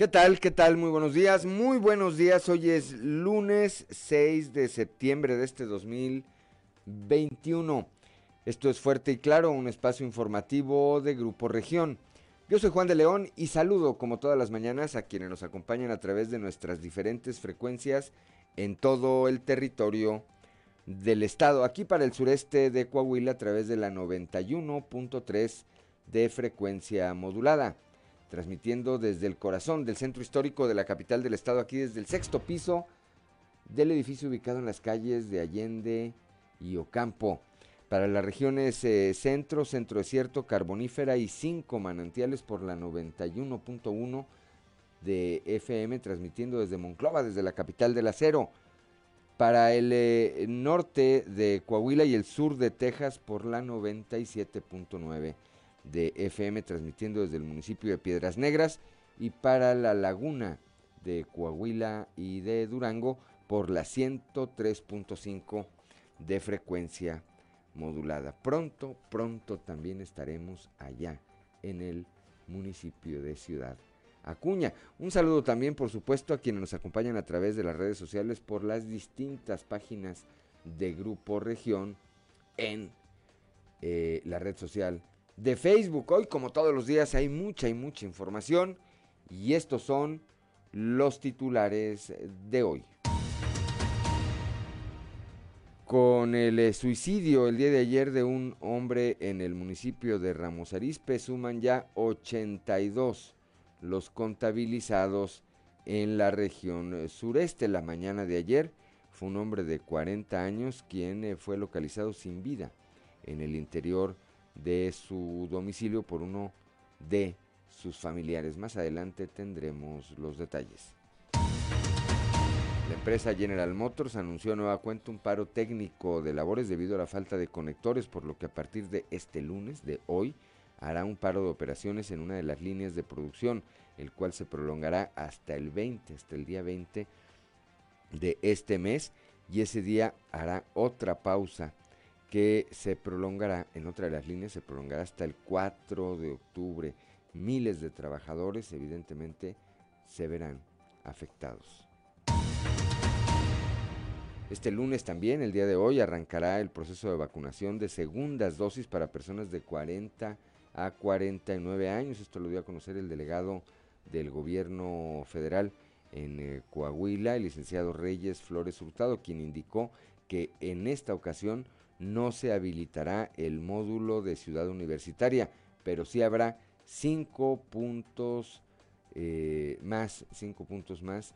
¿Qué tal? ¿Qué tal? Muy buenos días. Muy buenos días. Hoy es lunes 6 de septiembre de este 2021. Esto es Fuerte y Claro, un espacio informativo de Grupo Región. Yo soy Juan de León y saludo como todas las mañanas a quienes nos acompañan a través de nuestras diferentes frecuencias en todo el territorio del estado. Aquí para el sureste de Coahuila a través de la 91.3 de frecuencia modulada transmitiendo desde el corazón del centro histórico de la capital del estado, aquí desde el sexto piso del edificio ubicado en las calles de Allende y Ocampo. Para las regiones eh, centro, centro desierto, carbonífera y cinco manantiales por la 91.1 de FM, transmitiendo desde Monclova, desde la capital del acero. Para el eh, norte de Coahuila y el sur de Texas por la 97.9 de FM transmitiendo desde el municipio de Piedras Negras y para la laguna de Coahuila y de Durango por la 103.5 de frecuencia modulada. Pronto, pronto también estaremos allá en el municipio de Ciudad Acuña. Un saludo también, por supuesto, a quienes nos acompañan a través de las redes sociales por las distintas páginas de Grupo Región en eh, la red social de Facebook. Hoy, como todos los días, hay mucha y mucha información y estos son los titulares de hoy. Con el eh, suicidio el día de ayer de un hombre en el municipio de Ramos Arizpe, suman ya 82 los contabilizados en la región sureste. La mañana de ayer fue un hombre de 40 años quien eh, fue localizado sin vida en el interior de su domicilio por uno de sus familiares. Más adelante tendremos los detalles. La empresa General Motors anunció nueva cuenta un paro técnico de labores debido a la falta de conectores, por lo que a partir de este lunes, de hoy, hará un paro de operaciones en una de las líneas de producción, el cual se prolongará hasta el 20, hasta el día 20 de este mes, y ese día hará otra pausa que se prolongará, en otra de las líneas, se prolongará hasta el 4 de octubre. Miles de trabajadores evidentemente se verán afectados. Este lunes también, el día de hoy, arrancará el proceso de vacunación de segundas dosis para personas de 40 a 49 años. Esto lo dio a conocer el delegado del gobierno federal en eh, Coahuila, el licenciado Reyes Flores Hurtado, quien indicó que en esta ocasión no se habilitará el módulo de ciudad universitaria, pero sí habrá cinco puntos eh, más, cinco puntos más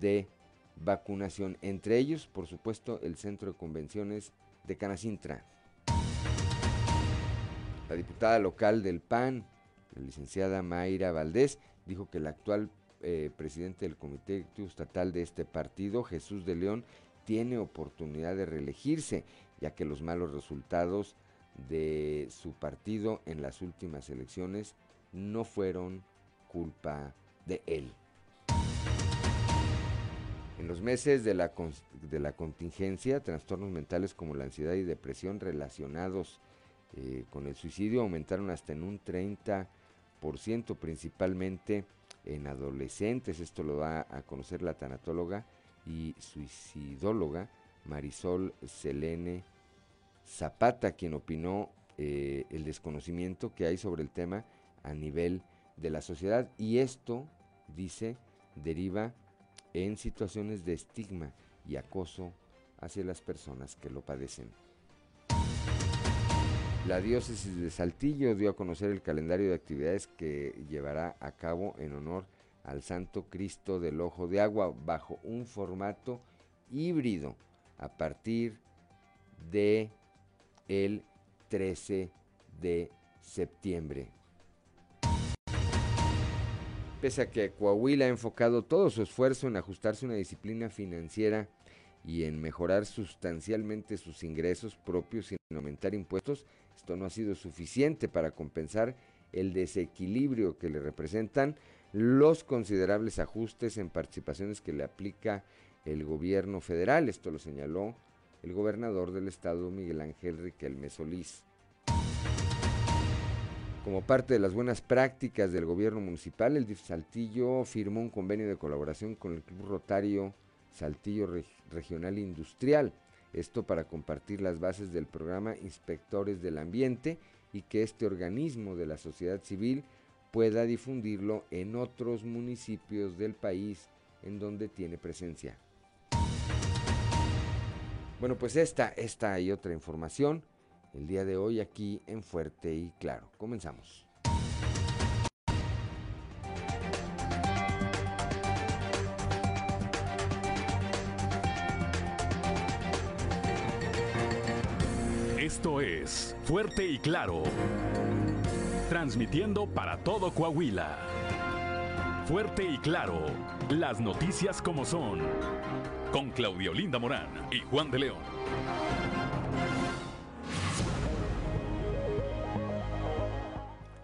de vacunación. Entre ellos, por supuesto, el centro de convenciones de Canacintra. La diputada local del PAN, la licenciada Mayra Valdés, dijo que el actual eh, presidente del Comité Estatal de este partido, Jesús de León, tiene oportunidad de reelegirse ya que los malos resultados de su partido en las últimas elecciones no fueron culpa de él. En los meses de la, de la contingencia, trastornos mentales como la ansiedad y depresión relacionados eh, con el suicidio aumentaron hasta en un 30%, principalmente en adolescentes. Esto lo da a conocer la tanatóloga y suicidóloga Marisol Selene Zapata, quien opinó eh, el desconocimiento que hay sobre el tema a nivel de la sociedad y esto, dice, deriva en situaciones de estigma y acoso hacia las personas que lo padecen. La diócesis de Saltillo dio a conocer el calendario de actividades que llevará a cabo en honor al Santo Cristo del Ojo de Agua bajo un formato híbrido a partir de el 13 de septiembre. Pese a que Coahuila ha enfocado todo su esfuerzo en ajustarse a una disciplina financiera y en mejorar sustancialmente sus ingresos propios sin aumentar impuestos, esto no ha sido suficiente para compensar el desequilibrio que le representan los considerables ajustes en participaciones que le aplica el gobierno federal. Esto lo señaló el gobernador del estado Miguel Ángel Riquelme Solís. Como parte de las buenas prácticas del gobierno municipal, el DIF Saltillo firmó un convenio de colaboración con el Club Rotario Saltillo Regional Industrial. Esto para compartir las bases del programa Inspectores del Ambiente y que este organismo de la sociedad civil pueda difundirlo en otros municipios del país en donde tiene presencia. Bueno, pues esta, esta y otra información el día de hoy aquí en Fuerte y Claro. Comenzamos. Esto es Fuerte y Claro. Transmitiendo para todo Coahuila. Fuerte y Claro. Las noticias como son. Con Claudio Linda Morán y Juan de León.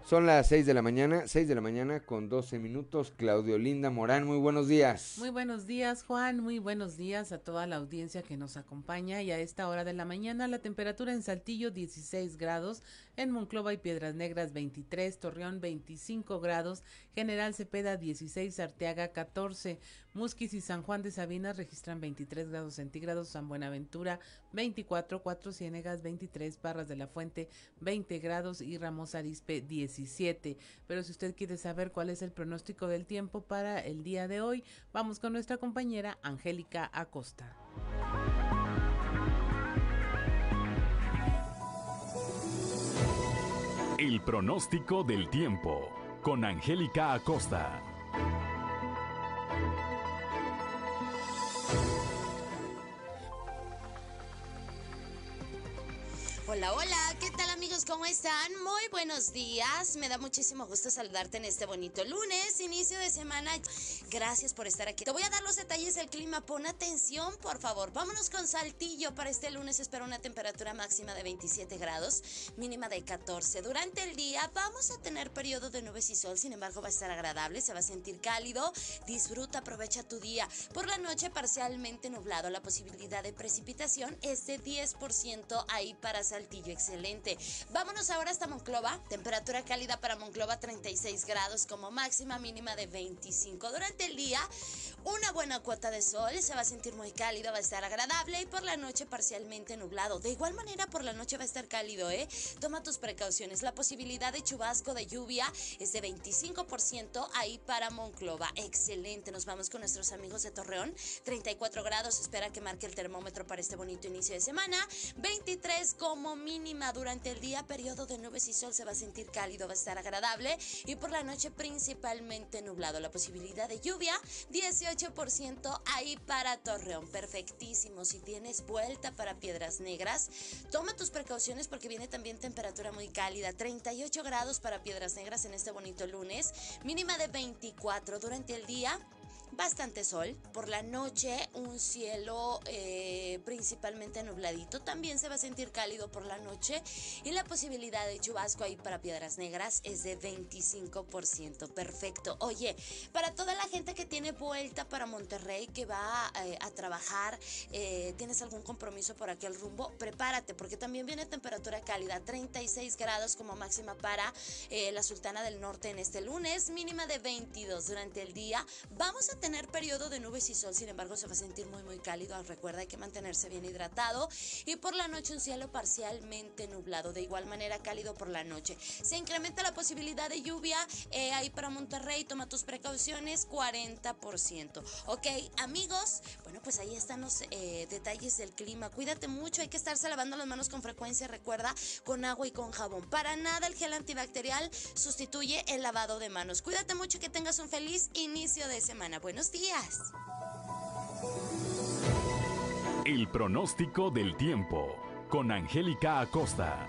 Son las 6 de la mañana, 6 de la mañana con 12 minutos. Claudio Linda Morán, muy buenos días. Muy buenos días, Juan. Muy buenos días a toda la audiencia que nos acompaña. Y a esta hora de la mañana, la temperatura en Saltillo 16 grados, en Monclova y Piedras Negras 23, Torreón 25 grados, General Cepeda 16, Arteaga 14, Musquis y San Juan de Sabinas registran 23 grados centígrados, San Buenaventura 24, Cuatro Ciénegas 23, Parras de la Fuente 20 grados y Ramos Arispe 17. Pero si usted quiere saber cuál es el pronóstico del tiempo para el día de hoy, vamos con nuestra compañera Angélica Acosta. El pronóstico del tiempo con Angélica Acosta. Hola, hola, ¿qué tal ¿Cómo están? Muy buenos días. Me da muchísimo gusto saludarte en este bonito lunes, inicio de semana. Gracias por estar aquí. Te voy a dar los detalles del clima. Pon atención, por favor. Vámonos con Saltillo. Para este lunes espero una temperatura máxima de 27 grados, mínima de 14. Durante el día vamos a tener periodo de nubes y sol, sin embargo va a estar agradable, se va a sentir cálido. Disfruta, aprovecha tu día. Por la noche parcialmente nublado. La posibilidad de precipitación es de 10% ahí para Saltillo excelente. Vámonos ahora hasta Monclova. Temperatura cálida para Monclova 36 grados como máxima mínima de 25. Durante el día, una buena cuota de sol, se va a sentir muy cálido, va a estar agradable y por la noche parcialmente nublado. De igual manera por la noche va a estar cálido, ¿eh? Toma tus precauciones. La posibilidad de chubasco de lluvia es de 25% ahí para Monclova. Excelente. Nos vamos con nuestros amigos de Torreón. 34 grados, espera que marque el termómetro para este bonito inicio de semana. 23 como mínima durante el día, periodo de nubes y sol se va a sentir cálido, va a estar agradable y por la noche principalmente nublado. La posibilidad de lluvia, 18% ahí para Torreón. Perfectísimo. Si tienes vuelta para Piedras Negras, toma tus precauciones porque viene también temperatura muy cálida. 38 grados para Piedras Negras en este bonito lunes, mínima de 24 durante el día bastante sol. Por la noche un cielo eh, principalmente nubladito. También se va a sentir cálido por la noche y la posibilidad de chubasco ahí para Piedras Negras es de 25%. Perfecto. Oye, para toda la gente que tiene vuelta para Monterrey, que va eh, a trabajar, eh, tienes algún compromiso por aquel rumbo, prepárate porque también viene temperatura cálida, 36 grados como máxima para la Sultana del Norte en este lunes, mínima de 22 durante el día. Vamos a tener periodo de nubes y sol, sin embargo se va a sentir muy muy cálido. Recuerda hay que mantenerse bien hidratado y por la noche un cielo parcialmente nublado, de igual manera cálido por la noche. Se incrementa la posibilidad de lluvia eh, ahí para Monterrey, toma tus precauciones, 40%. Ok, amigos, bueno pues ahí están los eh, detalles del clima. Cuídate mucho, hay que estarse lavando las manos con frecuencia, recuerda, con agua y con jabón. Para nada el gel antibacterial sustituye el lavado de manos. Cuídate mucho y que tengas un feliz inicio de semana buenos días. El pronóstico del tiempo con Angélica Acosta.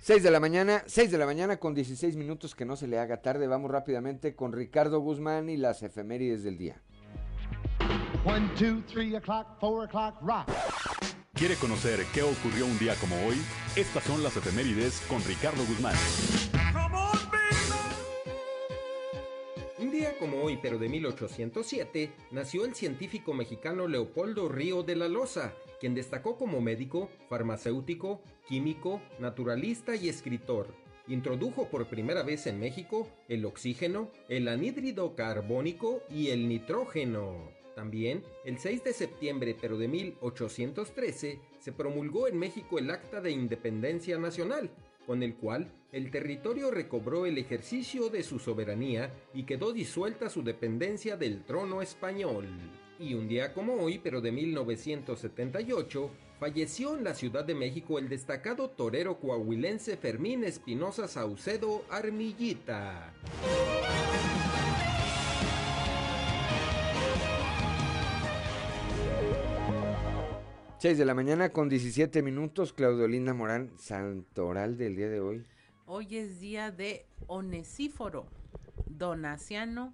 Seis de la mañana, 6 de la mañana con 16 minutos que no se le haga tarde. Vamos rápidamente con Ricardo Guzmán y las efemérides del día. One, two, three o'clock, four o'clock, rock. ¿Quiere conocer qué ocurrió un día como hoy? Estas son las efemérides con Ricardo Guzmán. Un día como hoy, pero de 1807, nació el científico mexicano Leopoldo Río de la Loza, quien destacó como médico, farmacéutico, químico, naturalista y escritor. Introdujo por primera vez en México el oxígeno, el anhídrido carbónico y el nitrógeno. También, el 6 de septiembre pero de 1813, se promulgó en México el Acta de Independencia Nacional, con el cual el territorio recobró el ejercicio de su soberanía y quedó disuelta su dependencia del trono español. Y un día como hoy, pero de 1978, falleció en la Ciudad de México el destacado torero coahuilense Fermín Espinosa Saucedo Armillita. 6 de la mañana con 17 minutos, Claudio Linda Morán, santoral del día de hoy. Hoy es día de Onesíforo, Donaciano,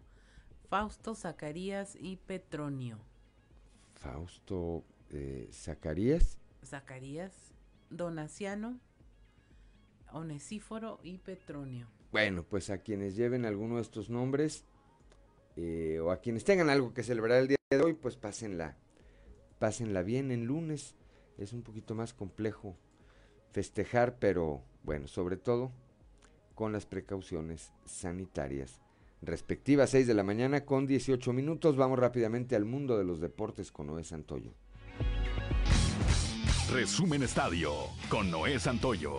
Fausto, Zacarías y Petronio. Fausto, eh, Zacarías. Zacarías, Donaciano, Onesíforo y Petronio. Bueno, pues a quienes lleven alguno de estos nombres eh, o a quienes tengan algo que celebrar el día de hoy, pues pásenla pásenla bien en lunes. Es un poquito más complejo festejar, pero bueno, sobre todo con las precauciones sanitarias respectivas. 6 de la mañana con 18 minutos. Vamos rápidamente al mundo de los deportes con Noé Santoyo. Resumen Estadio con Noé Santoyo.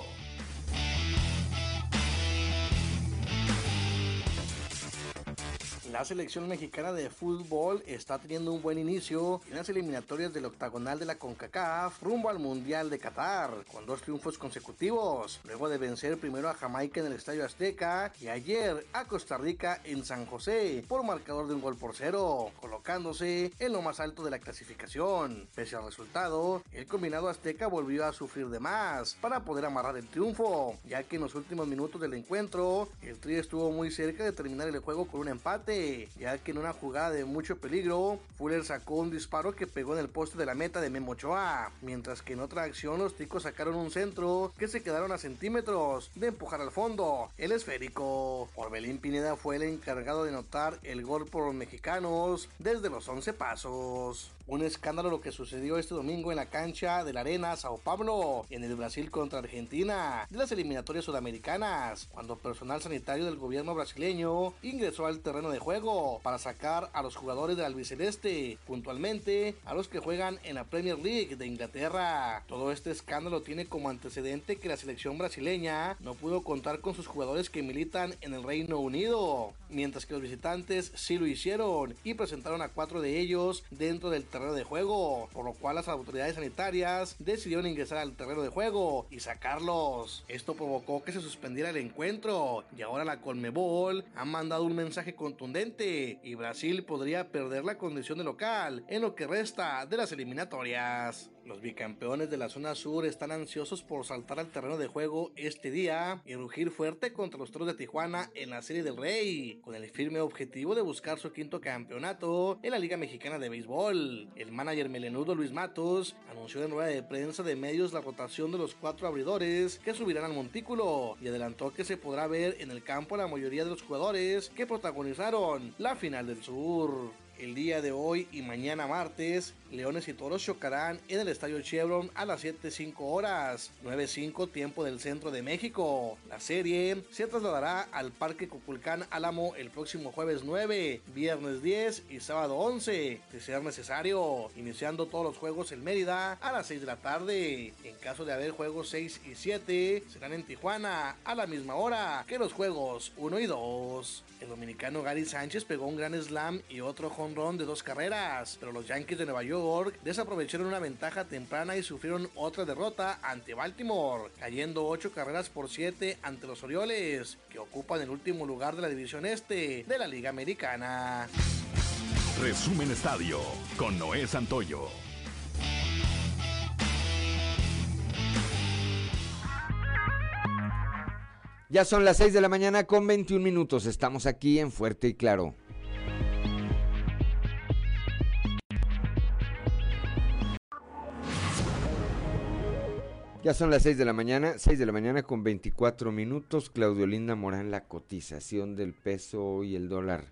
La selección mexicana de fútbol está teniendo un buen inicio en las eliminatorias del octagonal de la CONCACAF rumbo al Mundial de Qatar, con dos triunfos consecutivos, luego de vencer primero a Jamaica en el Estadio Azteca y ayer a Costa Rica en San José por marcador de un gol por cero, colocándose en lo más alto de la clasificación. Pese al resultado, el combinado azteca volvió a sufrir de más para poder amarrar el triunfo, ya que en los últimos minutos del encuentro, el Tri estuvo muy cerca de terminar el juego con un empate ya que en una jugada de mucho peligro, Fuller sacó un disparo que pegó en el poste de la meta de Memo Ochoa, mientras que en otra acción los ticos sacaron un centro que se quedaron a centímetros de empujar al fondo el esférico. Orbelín Pineda fue el encargado de notar el gol por los mexicanos desde los 11 pasos. Un escándalo lo que sucedió este domingo en la cancha de la Arena Sao Paulo, en el Brasil contra Argentina, de las eliminatorias sudamericanas, cuando personal sanitario del gobierno brasileño ingresó al terreno de juego para sacar a los jugadores del albiceleste, puntualmente a los que juegan en la Premier League de Inglaterra. Todo este escándalo tiene como antecedente que la selección brasileña no pudo contar con sus jugadores que militan en el Reino Unido, mientras que los visitantes sí lo hicieron y presentaron a cuatro de ellos dentro del de juego, por lo cual las autoridades sanitarias decidieron ingresar al terreno de juego y sacarlos. Esto provocó que se suspendiera el encuentro y ahora la Colmebol ha mandado un mensaje contundente y Brasil podría perder la condición de local en lo que resta de las eliminatorias. Los bicampeones de la zona sur están ansiosos por saltar al terreno de juego este día y rugir fuerte contra los Toros de Tijuana en la Serie del Rey, con el firme objetivo de buscar su quinto campeonato en la Liga Mexicana de Béisbol. El manager melenudo Luis Matos anunció en rueda de prensa de medios la rotación de los cuatro abridores que subirán al montículo y adelantó que se podrá ver en el campo la mayoría de los jugadores que protagonizaron la final del sur. El día de hoy y mañana martes, Leones y Toros chocarán en el Estadio Chevron a las 7.05 horas, 9.05 tiempo del centro de México. La serie se trasladará al Parque Cuculcán Álamo el próximo jueves 9, viernes 10 y sábado 11, de ser necesario, iniciando todos los juegos en Mérida a las 6 de la tarde. En caso de haber juegos 6 y 7, serán en Tijuana a la misma hora que los juegos 1 y 2. El dominicano Gary Sánchez pegó un gran slam y otro run de dos carreras, pero los Yankees de Nueva York desaprovecharon una ventaja temprana y sufrieron otra derrota ante Baltimore, cayendo 8 carreras por 7 ante los Orioles, que ocupan el último lugar de la división este de la Liga Americana. Resumen Estadio con Noé Santoyo. Ya son las 6 de la mañana con 21 minutos. Estamos aquí en Fuerte y Claro. Ya son las 6 de la mañana, 6 de la mañana con 24 minutos. Claudio Linda Morán, la cotización del peso y el dólar.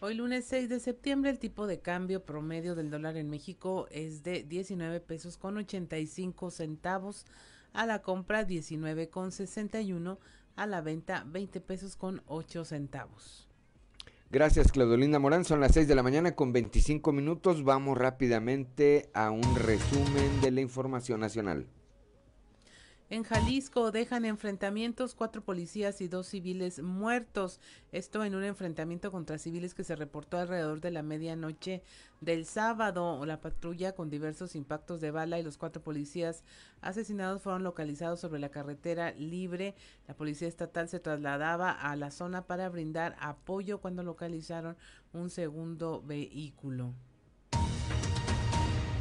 Hoy lunes 6 de septiembre el tipo de cambio promedio del dólar en México es de 19 pesos con 85 centavos, a la compra 19 con 61, a la venta 20 pesos con 8 centavos. Gracias Claudolinda Morán, son las 6 de la mañana con 25 minutos, vamos rápidamente a un resumen de la información nacional. En Jalisco dejan enfrentamientos cuatro policías y dos civiles muertos. Esto en un enfrentamiento contra civiles que se reportó alrededor de la medianoche del sábado. La patrulla con diversos impactos de bala y los cuatro policías asesinados fueron localizados sobre la carretera libre. La policía estatal se trasladaba a la zona para brindar apoyo cuando localizaron un segundo vehículo.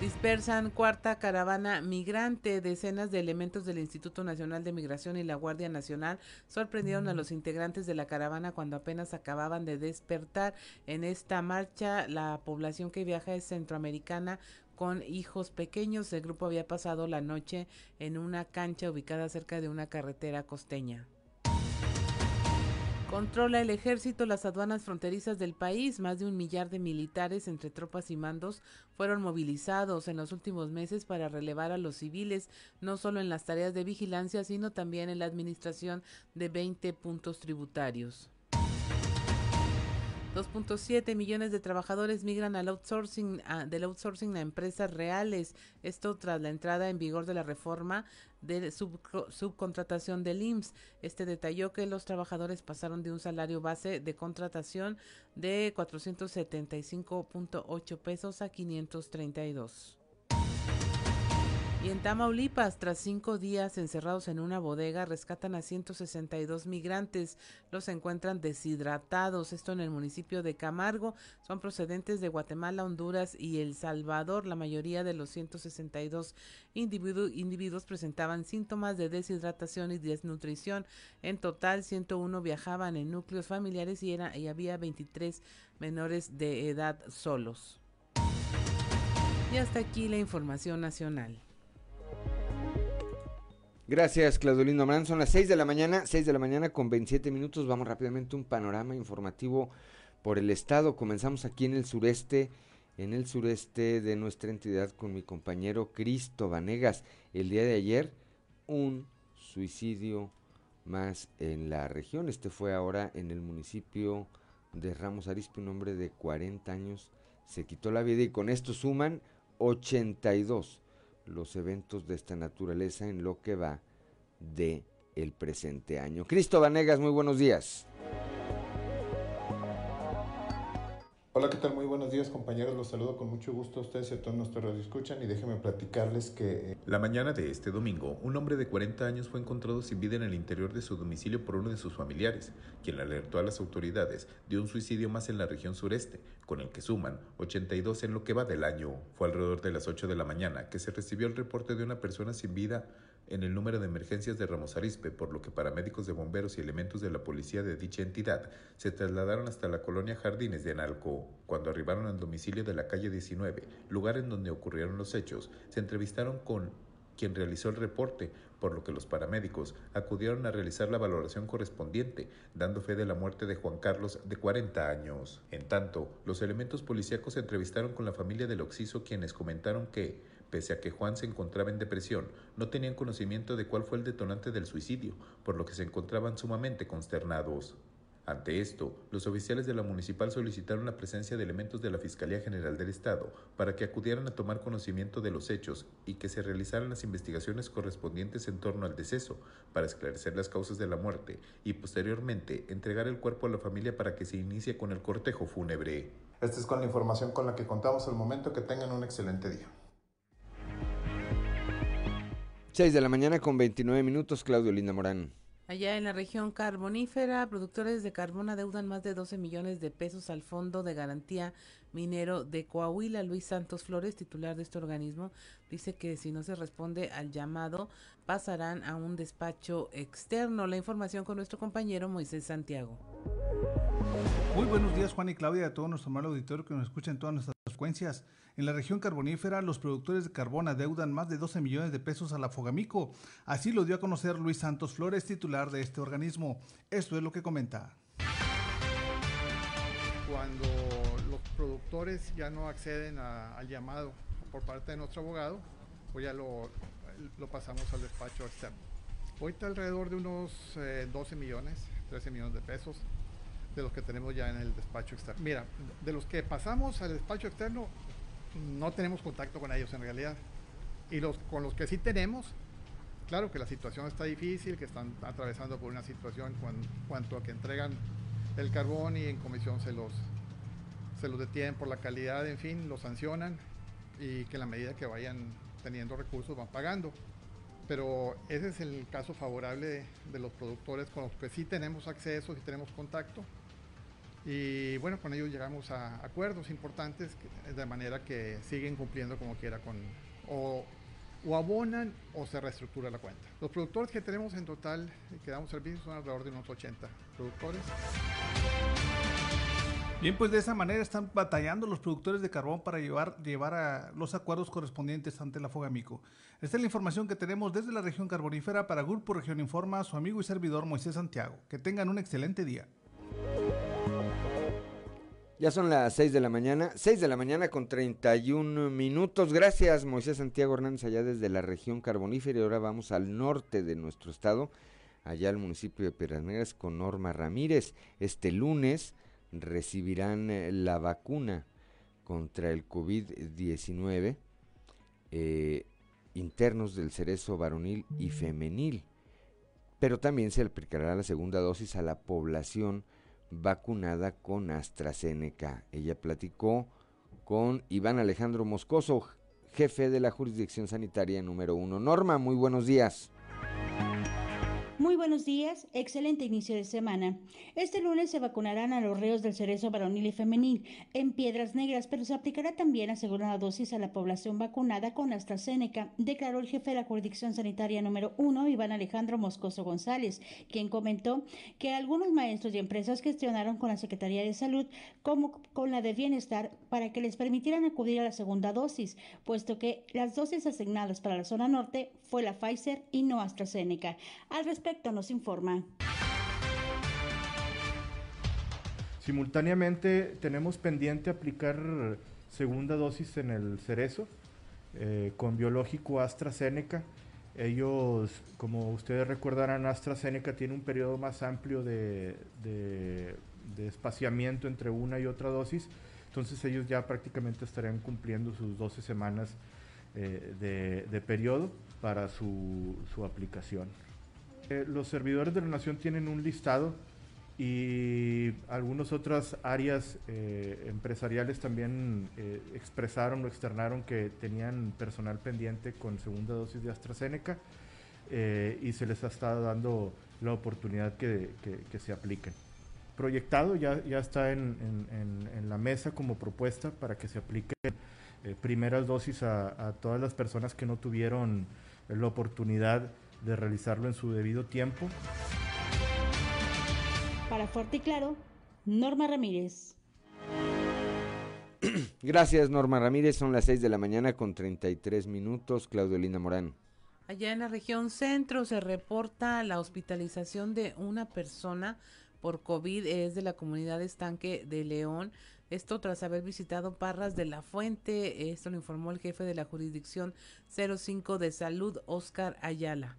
Dispersan cuarta caravana migrante. Decenas de elementos del Instituto Nacional de Migración y la Guardia Nacional sorprendieron a los integrantes de la caravana cuando apenas acababan de despertar. En esta marcha, la población que viaja es centroamericana con hijos pequeños. El grupo había pasado la noche en una cancha ubicada cerca de una carretera costeña. Controla el ejército las aduanas fronterizas del país. Más de un millar de militares entre tropas y mandos fueron movilizados en los últimos meses para relevar a los civiles, no solo en las tareas de vigilancia, sino también en la administración de 20 puntos tributarios. 2.7 millones de trabajadores migran al outsourcing, del outsourcing a empresas reales. Esto tras la entrada en vigor de la reforma de subcontratación del IMSS. Este detalló que los trabajadores pasaron de un salario base de contratación de 475.8 pesos a 532. Y en Tamaulipas, tras cinco días encerrados en una bodega, rescatan a 162 migrantes. Los encuentran deshidratados. Esto en el municipio de Camargo. Son procedentes de Guatemala, Honduras y El Salvador. La mayoría de los 162 individuos presentaban síntomas de deshidratación y desnutrición. En total, 101 viajaban en núcleos familiares y, había 23 menores de edad solos. Y hasta aquí la información nacional. Gracias, Claudelino Morán. Son las 6 de la mañana, 6 de la mañana con 27 minutos. Vamos rápidamente un panorama informativo por el estado. Comenzamos aquí en el sureste, en el sureste de nuestra entidad con mi compañero Cristo Vanegas. El día de ayer, un suicidio más en la región. Este fue ahora en el municipio de Ramos Arizpe, un hombre de 40 años se quitó la vida y con esto suman 82 los eventos de esta naturaleza en lo que va de el presente año. Cristo Vanegas, muy buenos días. Hola, ¿qué tal? Muy buenos días compañeros, los saludo con mucho gusto a ustedes y a todos nuestros escuchan y déjenme platicarles que... Eh, la mañana de este domingo, un hombre de 40 años fue encontrado sin vida en el interior de su domicilio por uno de sus familiares, quien alertó a las autoridades de un suicidio más en la región sureste, con el que suman 82 en lo que va del año. Fue alrededor de las 8 de la mañana que se recibió el reporte de una persona sin vida en el número de emergencias de Ramos Arizpe, por lo que paramédicos de bomberos y elementos de la policía de dicha entidad se trasladaron hasta la colonia Jardines de Analco. Cuando arribaron al domicilio de la calle 19, lugar en donde ocurrieron los hechos, se entrevistaron con quien realizó el reporte, por lo que los paramédicos acudieron a realizar la valoración correspondiente, dando fe de la muerte de Juan Carlos de 40 años. En tanto, los elementos policíacos se entrevistaron con la familia del Oxiso quienes comentaron que Pese a que Juan se encontraba en depresión, no tenían conocimiento de cuál fue el detonante del suicidio, por lo que se encontraban sumamente consternados. Ante esto, los oficiales de la municipal solicitaron la presencia de elementos de la Fiscalía General del Estado para que acudieran a tomar conocimiento de los hechos y que se realizaran las investigaciones correspondientes en torno al deceso para esclarecer las causas de la muerte y posteriormente entregar el cuerpo a la familia para que se inicie con el cortejo fúnebre. Esta es con la información con la que contamos al momento. Que tengan un excelente día. 6 de la mañana con 29 minutos, Claudio Linda Morán. Allá en la región carbonífera, productores de carbón adeudan más de 12 millones de pesos al Fondo de Garantía Minero de Coahuila. Luis Santos Flores, titular de este organismo, dice que si no se responde al llamado, pasarán a un despacho externo. La información con nuestro compañero Moisés Santiago. Muy buenos días, Juan y Claudia, a todo nuestro mal auditorio que nos escucha en todas nuestras frecuencias. En la región carbonífera, los productores de carbón adeudan más de 12 millones de pesos a la Fogamico. Así lo dio a conocer Luis Santos Flores, titular de este organismo. Esto es lo que comenta. cuando los productores ya no acceden al llamado por parte de nuestro abogado, pues ya lo, lo pasamos al despacho externo. Hoy está alrededor de unos 12 eh, millones, 13 millones de pesos de los que tenemos ya en el despacho externo. Mira, de los que pasamos al despacho externo, no tenemos contacto con ellos en realidad. Y los con los que sí tenemos, claro que la situación está difícil, que están atravesando por una situación en cuanto a que entregan el carbón y en comisión se los, se los detienen por la calidad, en fin, los sancionan y que en la medida que vayan teniendo recursos van pagando. Pero ese es el caso favorable de, los productores con los que sí tenemos acceso, sí tenemos contacto. Y bueno, con ellos llegamos a acuerdos importantes de manera que siguen cumpliendo como quiera con o, abonan o se reestructura la cuenta. Los productores que tenemos en total que damos servicio son alrededor de unos 80 productores. Bien, pues de esa manera están batallando los productores de carbón para llevar, llevar a los acuerdos correspondientes ante la Fogamico. Esta es la información que tenemos desde la región carbonífera para Grupo Región Informa, su amigo y servidor Moisés Santiago. Que tengan un excelente día. Ya son las 6 de la mañana, 6 de la mañana con 31 minutos. Gracias Moisés Santiago Hernández allá desde la región carbonífera y ahora vamos al norte de nuestro estado, allá al municipio de Piedras Negras con Norma Ramírez. Este lunes recibirán eh, la vacuna contra el COVID-19 eh, internos del cerezo varonil y femenil, pero también se aplicará la segunda dosis a la población vacunada con AstraZeneca. Ella platicó con Iván Alejandro Moscoso, jefe de la jurisdicción sanitaria número uno. Norma, muy buenos días. Muy buenos días, excelente inicio de semana. Este lunes se vacunarán a los reos del cerezo varonil y femenil en Piedras Negras, pero se aplicará también la segunda dosis a la población vacunada con AstraZeneca, declaró el jefe de la jurisdicción sanitaria número uno, Iván Alejandro Moscoso González, quien comentó que algunos maestros y empresas gestionaron con la Secretaría de Salud como con la de Bienestar para que les permitieran acudir a la segunda dosis, puesto que las dosis asignadas para la zona norte fue la Pfizer y no AstraZeneca. Al respecto, nos informa. Simultáneamente tenemos pendiente aplicar segunda dosis en el cerezo eh, con biológico AstraZeneca. Ellos, como ustedes recordarán, AstraZeneca tiene un periodo más amplio de, espaciamiento entre una y otra dosis, entonces ellos ya prácticamente estarían cumpliendo sus 12 semanas eh, de, de, periodo para su aplicación. Eh, los servidores de la nación tienen un listado y algunas otras áreas eh, empresariales también eh, expresaron o externaron que tenían personal pendiente con segunda dosis de AstraZeneca y se les ha estado dando la oportunidad que, se apliquen. Proyectado ya, ya está en, la mesa como propuesta para que se apliquen primeras dosis a, a todas las personas que no tuvieron la oportunidad de realizarlo en su debido tiempo. Para Fuerte y Claro, Norma Ramírez. Gracias Norma Ramírez, son las 6 de la mañana con 33 minutos. Claudio Linda Morán. Allá en la región centro se reporta la hospitalización de una persona por COVID, es de la comunidad estanque de León. Esto tras haber visitado Parras de la Fuente, esto lo informó el jefe de la jurisdicción 05 de salud, Oscar Ayala.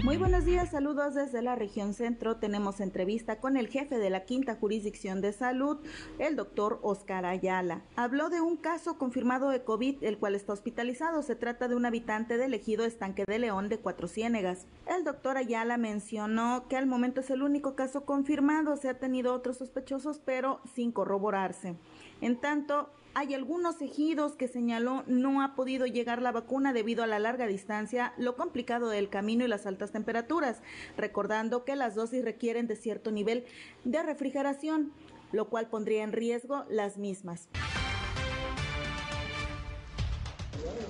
Muy buenos días, saludos desde la región centro. Tenemos entrevista con el jefe de la quinta jurisdicción de salud, el doctor Oscar Ayala. Habló de un caso confirmado de COVID, el cual está hospitalizado. Se trata de un habitante del ejido Estanque de León de Cuatro Ciénegas. El doctor Ayala mencionó que al momento es el único caso confirmado. Se ha tenido otros sospechosos, pero sin corroborarse. En tanto, hay algunos ejidos que señaló no ha podido llegar la vacuna debido a la larga distancia, lo complicado del camino y las altas temperaturas, recordando que las dosis requieren de cierto nivel de refrigeración, lo cual pondría en riesgo las mismas.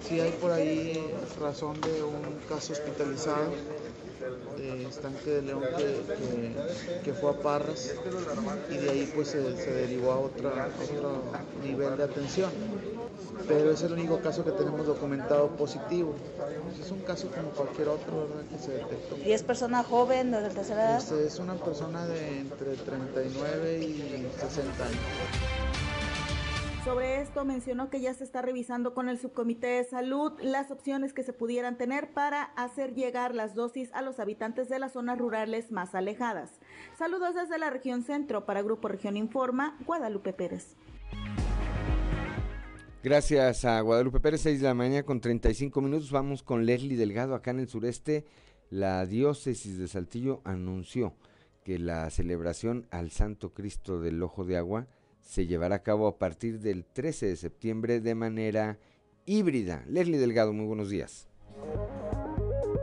Sí hay por ahí razón de un caso hospitalizado de estanque de León que, fue a Parras y de ahí pues se, derivó a otra, otro nivel de atención. pero es el único caso que tenemos documentado positivo. Es un caso como cualquier otro ¿verdad? que se detectó. ¿Y es persona joven de tercera edad? Este, es una persona de entre 39 y 60 años. Sobre esto mencionó que ya se está revisando con el subcomité de salud las opciones que se pudieran tener para hacer llegar las dosis a los habitantes de las zonas rurales más alejadas. Saludos desde la región centro para Grupo Región Informa, Guadalupe Pérez. Gracias a Guadalupe Pérez, 6 de la mañana con 35 minutos. Vamos con Leslie Delgado acá en el sureste. La diócesis de Saltillo anunció que la celebración al Santo Cristo del Ojo de Agua se llevará a cabo a partir del 13 de septiembre de manera híbrida. Leslie Delgado, muy buenos días.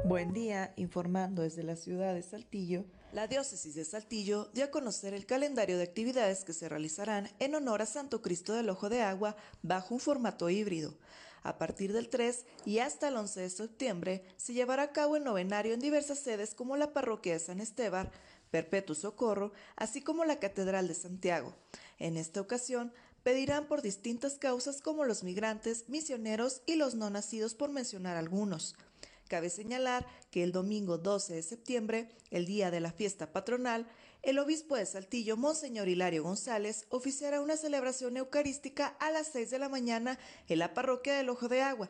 Buen día, informando desde la ciudad de Saltillo. La diócesis de Saltillo dio a conocer el calendario de actividades que se realizarán en honor a Santo Cristo del Ojo de Agua bajo un formato híbrido. A partir del 3 y hasta el 11 de septiembre se llevará a cabo el novenario en diversas sedes como la parroquia de San Esteban, Perpetuo Socorro, así como la Catedral de Santiago. En esta ocasión, pedirán por distintas causas como los migrantes, misioneros y los no nacidos, por mencionar algunos. Cabe señalar que el domingo 12 de septiembre, el día de la fiesta patronal, el obispo de Saltillo, Monseñor Hilario González, oficiará una celebración eucarística a las 6 de la mañana en la parroquia del Ojo de Agua.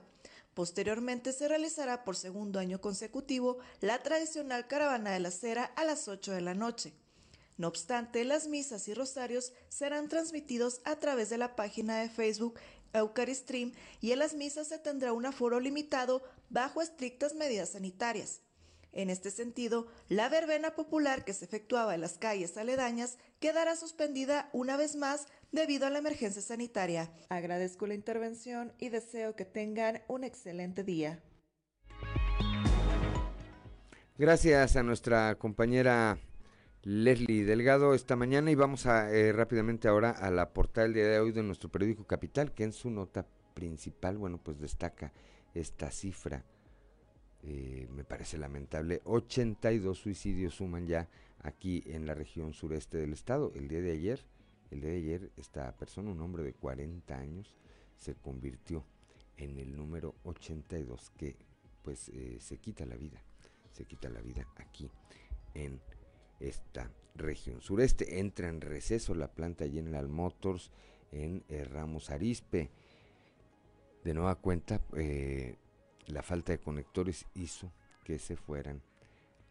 Posteriormente se realizará por segundo año consecutivo la tradicional caravana de la cera a las 8 de la noche. No obstante, las misas y rosarios serán transmitidos a través de la página de Facebook Eucaristream y en las misas se tendrá un aforo limitado bajo estrictas medidas sanitarias. En este sentido, la verbena popular que se efectuaba en las calles aledañas quedará suspendida una vez más debido a la emergencia sanitaria. Agradezco la intervención y deseo que tengan un excelente día. Gracias a nuestra compañera Leslie Delgado esta mañana y vamos a eh, rápidamente ahora a la portada del día de hoy de nuestro periódico Capital, que en su nota principal, bueno, pues destaca esta cifra. Eh, me parece lamentable, 82 suicidios suman ya aquí en la región sureste del estado. El día de ayer, el día de ayer esta persona, un hombre de 40 años, se convirtió en el número 82 que pues eh, se quita la vida, se quita la vida aquí en esta región sureste. Entra en receso la planta General Motors en eh, Ramos Arispe. De nueva cuenta, eh, la falta de conectores hizo que se fueran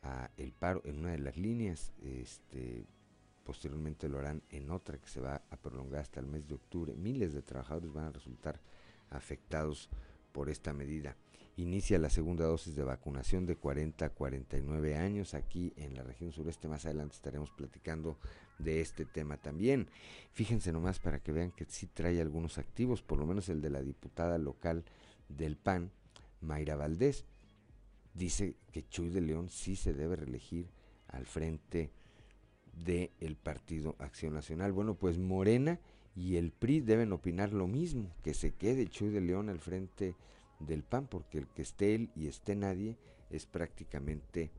a el paro en una de las líneas. Este, posteriormente lo harán en otra que se va a prolongar hasta el mes de octubre. Miles de trabajadores van a resultar afectados por esta medida inicia la segunda dosis de vacunación de 40 a 49 años aquí en la región sureste. Más adelante estaremos platicando de este tema también. Fíjense nomás para que vean que sí trae algunos activos, por lo menos el de la diputada local del PAN, Mayra Valdés. Dice que Chuy de León sí se debe reelegir al frente del el Partido Acción Nacional. Bueno, pues Morena y el PRI deben opinar lo mismo, que se quede Chuy de León al frente del PAN, porque el que esté él y esté nadie es prácticamente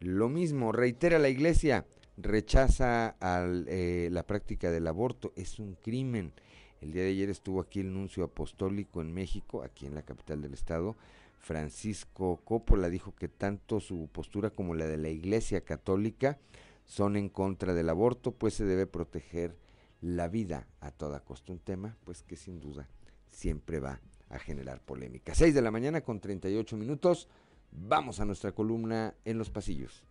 lo mismo. Reitera la iglesia, rechaza al, eh, la práctica del aborto, es un crimen. El día de ayer estuvo aquí el nuncio apostólico en México, aquí en la capital del estado, Francisco Coppola dijo que tanto su postura como la de la Iglesia Católica son en contra del aborto, pues se debe proteger la vida a toda costa. Un tema, pues que sin duda siempre va a generar polémica. 6 de la mañana con 38 minutos. Vamos a nuestra columna en los pasillos.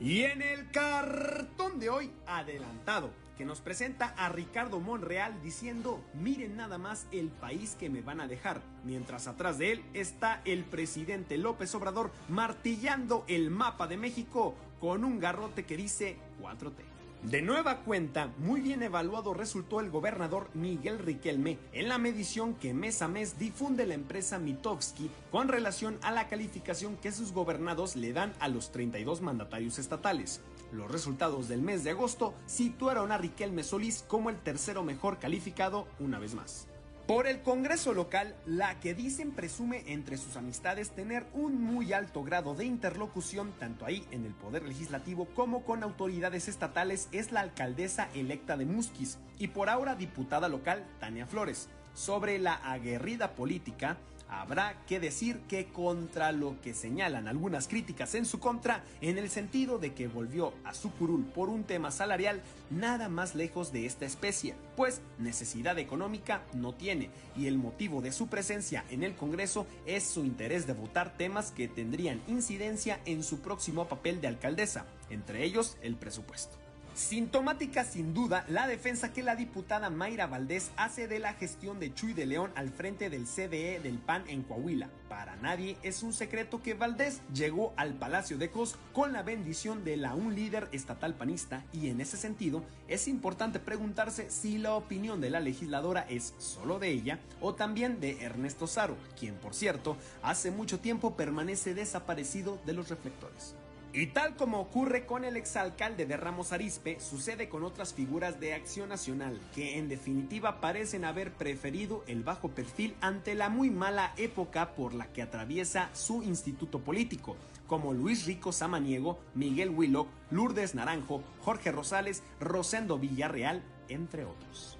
Y en el cartón de hoy, adelantado que nos presenta a Ricardo Monreal diciendo, miren nada más el país que me van a dejar, mientras atrás de él está el presidente López Obrador martillando el mapa de México con un garrote que dice 4T. De nueva cuenta, muy bien evaluado resultó el gobernador Miguel Riquelme en la medición que mes a mes difunde la empresa Mitofsky con relación a la calificación que sus gobernados le dan a los 32 mandatarios estatales. Los resultados del mes de agosto situaron a Riquelme Solís como el tercero mejor calificado una vez más. Por el Congreso local, la que dicen presume entre sus amistades tener un muy alto grado de interlocución tanto ahí en el Poder Legislativo como con autoridades estatales es la alcaldesa electa de Musquis y por ahora diputada local Tania Flores. Sobre la aguerrida política, Habrá que decir que contra lo que señalan algunas críticas en su contra, en el sentido de que volvió a su curul por un tema salarial nada más lejos de esta especie, pues necesidad económica no tiene y el motivo de su presencia en el Congreso es su interés de votar temas que tendrían incidencia en su próximo papel de alcaldesa, entre ellos el presupuesto. Sintomática sin duda la defensa que la diputada Mayra Valdés hace de la gestión de Chuy de León al frente del CDE del PAN en Coahuila. Para nadie es un secreto que Valdés llegó al Palacio de Cos con la bendición de la un líder estatal panista y en ese sentido es importante preguntarse si la opinión de la legisladora es solo de ella o también de Ernesto Saro, quien por cierto hace mucho tiempo permanece desaparecido de los reflectores. Y tal como ocurre con el exalcalde de Ramos Arispe, sucede con otras figuras de Acción Nacional, que en definitiva parecen haber preferido el bajo perfil ante la muy mala época por la que atraviesa su instituto político, como Luis Rico Samaniego, Miguel Willock, Lourdes Naranjo, Jorge Rosales, Rosendo Villarreal, entre otros.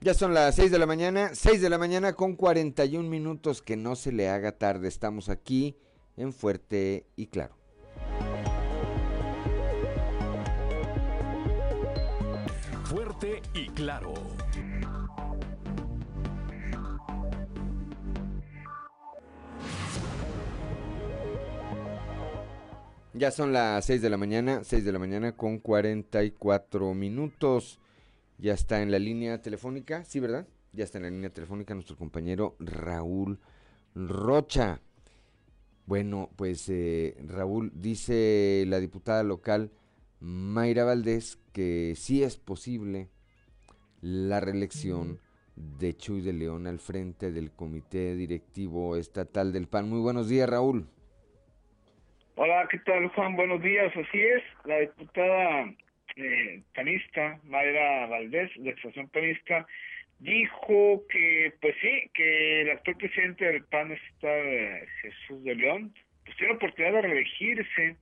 Ya son las 6 de la mañana, 6 de la mañana con 41 minutos, que no se le haga tarde. Estamos aquí en Fuerte y Claro. Fuerte y Claro. Ya son las 6 de la mañana, 6 de la mañana con 44 minutos. Ya está en la línea telefónica, sí, ¿verdad? Ya está en la línea telefónica nuestro compañero Raúl Rocha. Bueno, pues eh, Raúl, dice la diputada local Mayra Valdés que sí es posible la reelección de Chuy de León al frente del Comité Directivo Estatal del PAN. Muy buenos días, Raúl. Hola, ¿qué tal, Juan? Buenos días. Así es, la diputada eh, panista, Mayra Valdés, de Extracción Panista, dijo que, pues sí, que el actual presidente del PAN está eh, Jesús de León, pues tiene la oportunidad de reelegirse,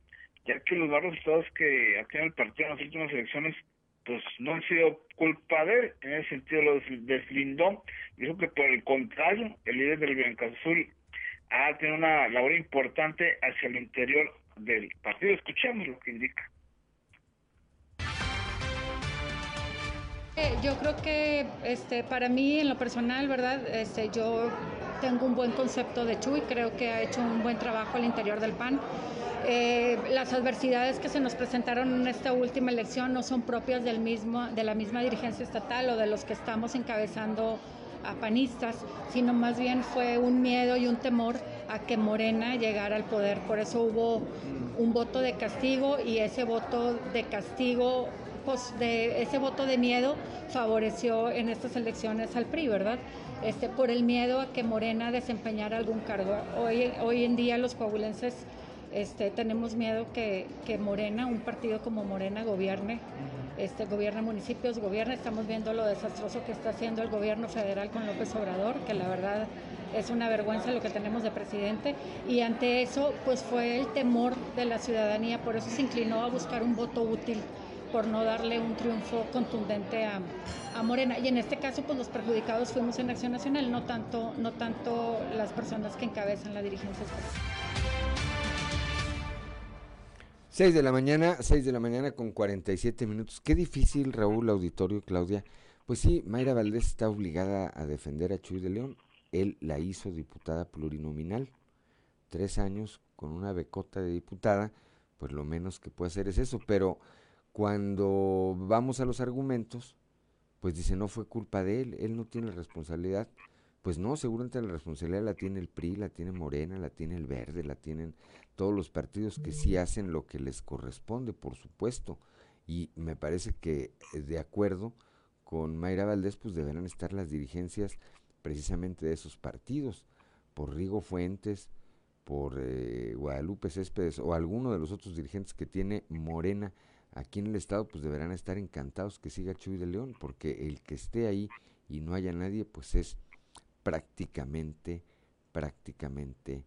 ya que los malos resultados que ha tenido el partido en las últimas elecciones, pues no han sido culpa de él, en ese sentido lo deslindó, dijo que por el contrario, el líder del Blanca Azul ha tenido una labor importante hacia el interior del partido. Escuchemos lo que indica. Yo creo que este, para mí, en lo personal, ¿verdad? Este, yo tengo un buen concepto de Chuy, creo que ha hecho un buen trabajo al interior del PAN. Eh, las adversidades que se nos presentaron en esta última elección no son propias del mismo, de la misma dirigencia estatal o de los que estamos encabezando a panistas, sino más bien fue un miedo y un temor a que Morena llegara al poder. Por eso hubo un voto de castigo y ese voto de castigo pues, ese voto de miedo favoreció en estas elecciones al PRI, ¿verdad? Este, por el miedo a que Morena desempeñara algún cargo. Hoy, hoy en día los coahuilenses este, tenemos miedo que, que Morena, un partido como Morena, gobierne este, gobierna municipios, gobierna, estamos viendo lo desastroso que está haciendo el gobierno federal con López Obrador, que la verdad es una vergüenza lo que tenemos de presidente, y ante eso pues fue el temor de la ciudadanía, por eso se inclinó a buscar un voto útil por no darle un triunfo contundente a, Morena. Y en este caso, pues los perjudicados fuimos en Acción Nacional, no tanto, no tanto las personas que encabezan la dirigencia. 6 de la mañana, 6 de la mañana con 47 minutos. Qué difícil, Raúl, auditorio, Claudia. Pues sí, Mayra Valdés está obligada a defender a Chuy de León. Él la hizo diputada plurinominal. Tres años con una becota de diputada, pues lo menos que puede hacer es eso. Pero cuando vamos a los argumentos, pues dice, no fue culpa de él, él no tiene responsabilidad. Pues no, seguramente la responsabilidad la tiene el PRI, la tiene Morena, la tiene el Verde, la tienen todos los partidos que sí hacen lo que les corresponde, por supuesto. Y me parece que eh, de acuerdo con Mayra Valdés, pues deberán estar las dirigencias precisamente de esos partidos, por Rigo Fuentes, por eh, Guadalupe Céspedes o alguno de los otros dirigentes que tiene Morena aquí en el estado pues deberán estar encantados que siga Chuy de León, porque el que esté ahí y no haya nadie pues es prácticamente, prácticamente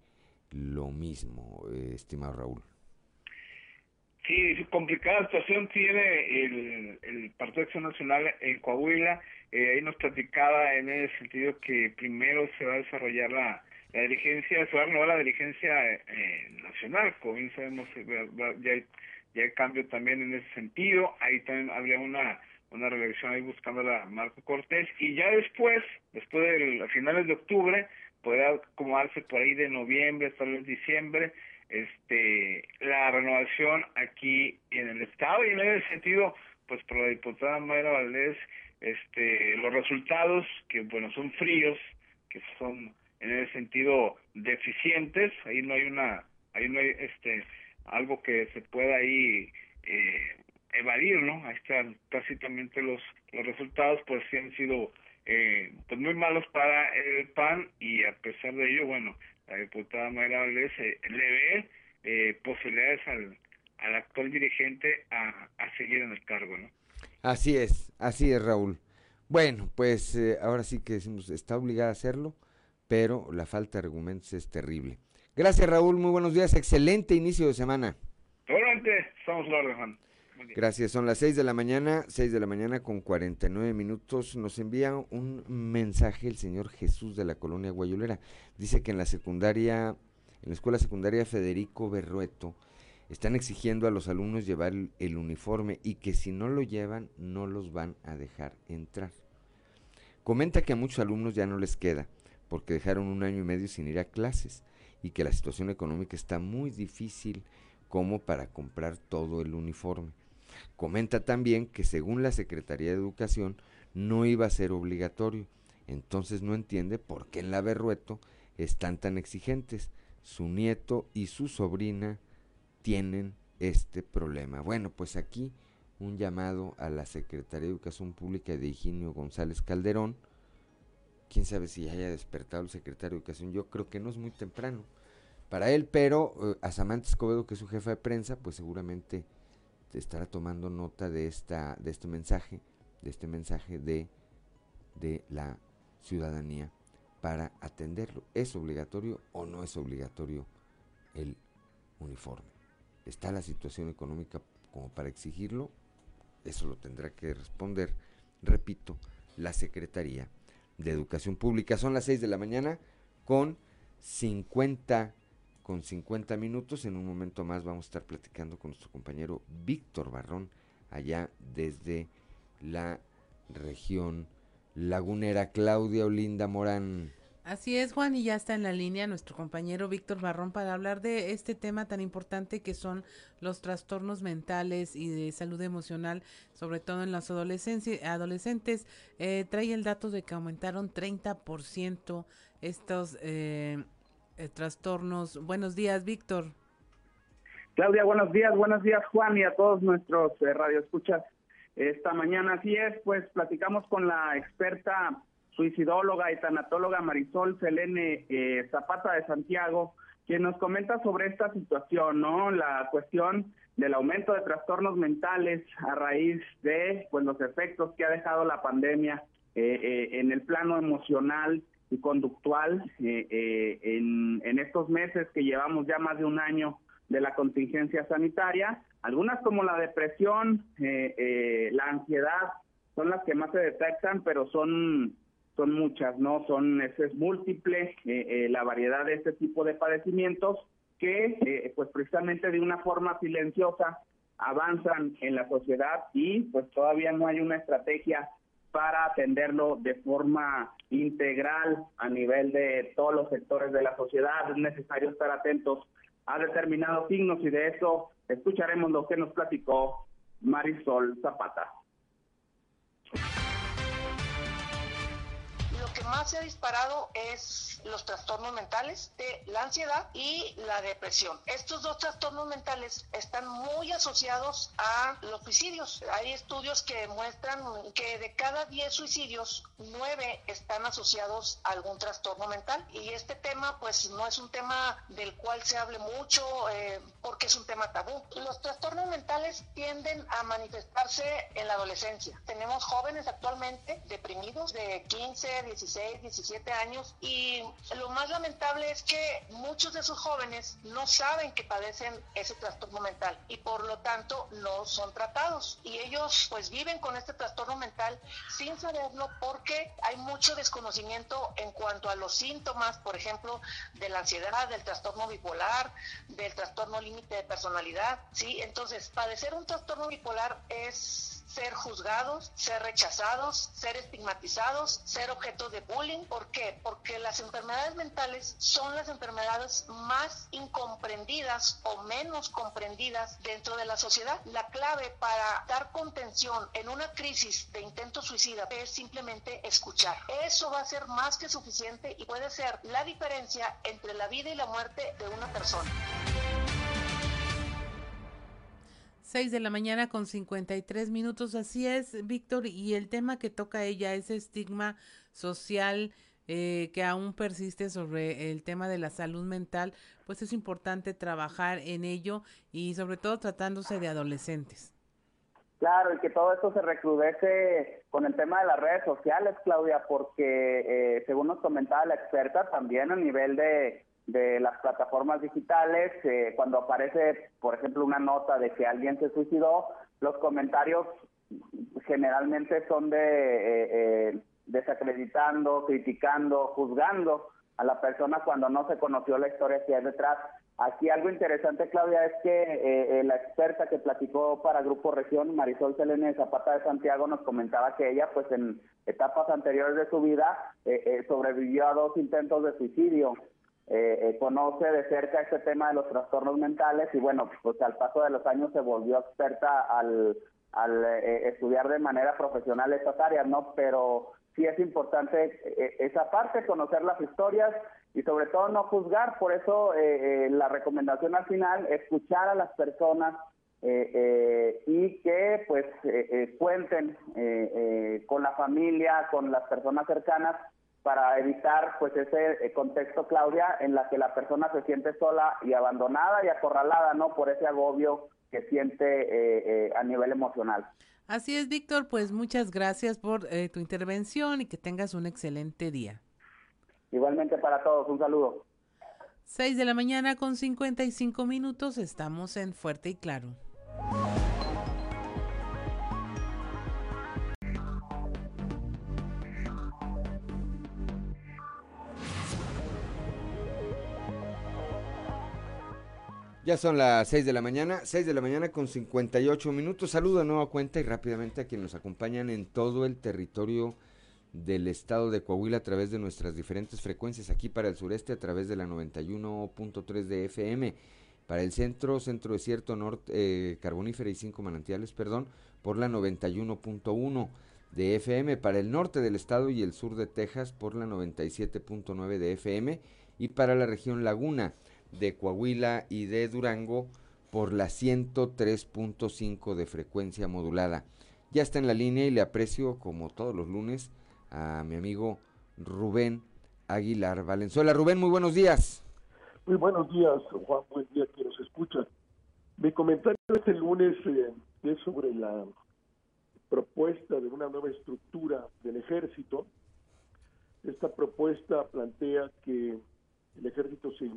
lo mismo, eh, estimado Raúl. Sí, complicada situación tiene el, el Partido Acción Nacional en Coahuila. Eh, ahí nos platicaba en el sentido que primero se va a desarrollar la, la dirigencia, se va a renovar la dirigencia eh, nacional, como bien sabemos, ya hay, ya hay cambio también en ese sentido. Ahí también habría una una reelección ahí buscando a Marco Cortés. Y ya después, después de finales de octubre, podrá acomodarse por ahí de noviembre, tal vez diciembre, este la renovación aquí en el estado. Y en ese sentido pues por la diputada Mayra Valdés este los resultados que bueno son fríos que son en ese sentido deficientes. Ahí no hay una ahí no hay este algo que se pueda ahí eh, evadir no ahí están tácitamente los los resultados pues sí han sido eh, pues muy malos para el PAN y a pesar de ello bueno la diputada Mayra Valdés eh, le ve eh, posibilidades al, al, actual dirigente a, a, seguir en el cargo, ¿no? Así es, así es, Raúl. Bueno, pues eh, ahora sí que decimos, está obligada a hacerlo, pero la falta de argumentos es terrible. Gracias, Raúl, muy buenos días, excelente inicio de semana. Seguramente, estamos la Juan. Gracias, son las 6 de la mañana, 6 de la mañana con 49 minutos. Nos envía un mensaje el señor Jesús de la colonia Guayolera. Dice que en la secundaria, en la escuela secundaria Federico Berrueto, están exigiendo a los alumnos llevar el, el uniforme y que si no lo llevan no los van a dejar entrar. Comenta que a muchos alumnos ya no les queda porque dejaron un año y medio sin ir a clases y que la situación económica está muy difícil como para comprar todo el uniforme. Comenta también que según la Secretaría de Educación no iba a ser obligatorio, entonces no entiende por qué en la Berrueto están tan exigentes. Su nieto y su sobrina tienen este problema. Bueno, pues aquí un llamado a la Secretaría de Educación Pública de Higinio González Calderón. Quién sabe si haya despertado el secretario de Educación. Yo creo que no es muy temprano para él, pero eh, a Samantha Escobedo, que es su jefa de prensa, pues seguramente estará tomando nota de esta de este mensaje, de este mensaje de de la ciudadanía para atenderlo. ¿Es obligatorio o no es obligatorio el uniforme? ¿Está la situación económica como para exigirlo? Eso lo tendrá que responder, repito, la Secretaría de Educación Pública. Son las 6 de la mañana con 50 con 50 minutos. En un momento más vamos a estar platicando con nuestro compañero Víctor Barrón, allá desde la región lagunera. Claudia Olinda Morán. Así es, Juan, y ya está en la línea nuestro compañero Víctor Barrón para hablar de este tema tan importante que son los trastornos mentales y de salud emocional, sobre todo en las adolescentes. Eh, trae el dato de que aumentaron 30% estos eh, eh, trastornos. Buenos días, Víctor. Claudia, buenos días, buenos días, Juan, y a todos nuestros eh, radioescuchas. Esta mañana, así es, pues platicamos con la experta suicidóloga y tanatóloga Marisol Selene eh, Zapata de Santiago, quien nos comenta sobre esta situación, ¿no? La cuestión del aumento de trastornos mentales a raíz de pues los efectos que ha dejado la pandemia en el plano emocional y conductual eh, eh, en, en estos meses que llevamos ya más de un año de la contingencia sanitaria. Algunas como la depresión, eh, la ansiedad, son las que más se detectan, pero son son muchas, ¿no? Son, es, es múltiple la variedad de este tipo de padecimientos que, pues precisamente de una forma silenciosa, avanzan en la sociedad y pues todavía no hay una estrategia para atenderlo de forma integral a nivel de todos los sectores de la sociedad. Es necesario estar atentos a determinados signos y de eso escucharemos lo que nos platicó Marisol Zapata. Que más se ha disparado es los trastornos mentales de la ansiedad y la depresión. Estos dos trastornos mentales están muy asociados a los suicidios. Hay estudios que demuestran que de cada 10 suicidios, 9 están asociados a algún trastorno mental. Y este tema, pues, no es un tema del cual se hable mucho eh, porque es un tema tabú. Los trastornos mentales tienden a manifestarse en la adolescencia. Tenemos jóvenes actualmente deprimidos de 15, 16, 17 años y lo más lamentable es que muchos de esos jóvenes no saben que padecen ese trastorno mental y por lo tanto no son tratados y ellos pues viven con este trastorno mental sin saberlo porque hay mucho desconocimiento en cuanto a los síntomas, por ejemplo, de la ansiedad, del trastorno bipolar, del trastorno límite de personalidad, ¿sí? Entonces, padecer un trastorno bipolar es ser juzgados, ser rechazados, ser estigmatizados, ser objeto de bullying. ¿Por qué? Porque las enfermedades mentales son las enfermedades más incomprendidas o menos comprendidas dentro de la sociedad. La clave para dar contención en una crisis de intento suicida es simplemente escuchar. Eso va a ser más que suficiente y puede ser la diferencia entre la vida y la muerte de una persona. 6 de la mañana con 53 minutos, así es, Víctor, y el tema que toca ella, ese estigma social eh, que aún persiste sobre el tema de la salud mental, pues es importante trabajar en ello y sobre todo tratándose de adolescentes. Claro, y que todo esto se recrudece con el tema de las redes sociales, Claudia, porque eh, según nos comentaba la experta, también a nivel de de las plataformas digitales, eh, cuando aparece, por ejemplo, una nota de que alguien se suicidó, los comentarios generalmente son de eh, eh, desacreditando, criticando, juzgando a la persona cuando no se conoció la historia que hay detrás. Aquí algo interesante, Claudia, es que la experta que platicó para Grupo Región, Marisol Selene Zapata de Santiago, nos comentaba que ella, pues en etapas anteriores de su vida, sobrevivió a dos intentos de suicidio. Eh, eh, conoce de cerca este tema de los trastornos mentales y bueno, pues al paso de los años se volvió experta al, eh, estudiar de manera profesional estas áreas, ¿no? Pero sí es importante esa parte, conocer las historias y sobre todo no juzgar, por eso la recomendación al final, escuchar a las personas y que pues cuenten con la familia, con las personas cercanas para evitar pues ese eh, contexto, Claudia, en la que la persona se siente sola y abandonada y acorralada, ¿no? Por ese agobio que siente eh, eh, a nivel emocional. Así es, Víctor, pues muchas gracias por tu intervención y que tengas un excelente día. Igualmente para todos, un saludo. 6 de la mañana con 55 minutos, estamos en Fuerte y Claro. Ya son las 6 de la mañana, 6 de la mañana con 58 minutos. Saludo a nueva cuenta y rápidamente a quienes nos acompañan en todo el territorio del estado de Coahuila a través de nuestras diferentes frecuencias aquí para el sureste a través de la 91.3 de FM, para el centro, centro desierto, norte, eh, carbonífera y cinco manantiales, perdón, por la 91.1 de FM, para el norte del estado y el sur de Texas por la 97.9 de FM y para la región Laguna de Coahuila y de Durango por la 103.5 de frecuencia modulada. Ya está en la línea y le aprecio como todos los lunes a mi amigo Rubén Aguilar Valenzuela. Rubén, muy buenos días. Muy buenos días, Juan, buen día que nos escucha. Mi comentario este lunes eh, es sobre la propuesta de una nueva estructura del ejército. Esta propuesta plantea que el ejército se,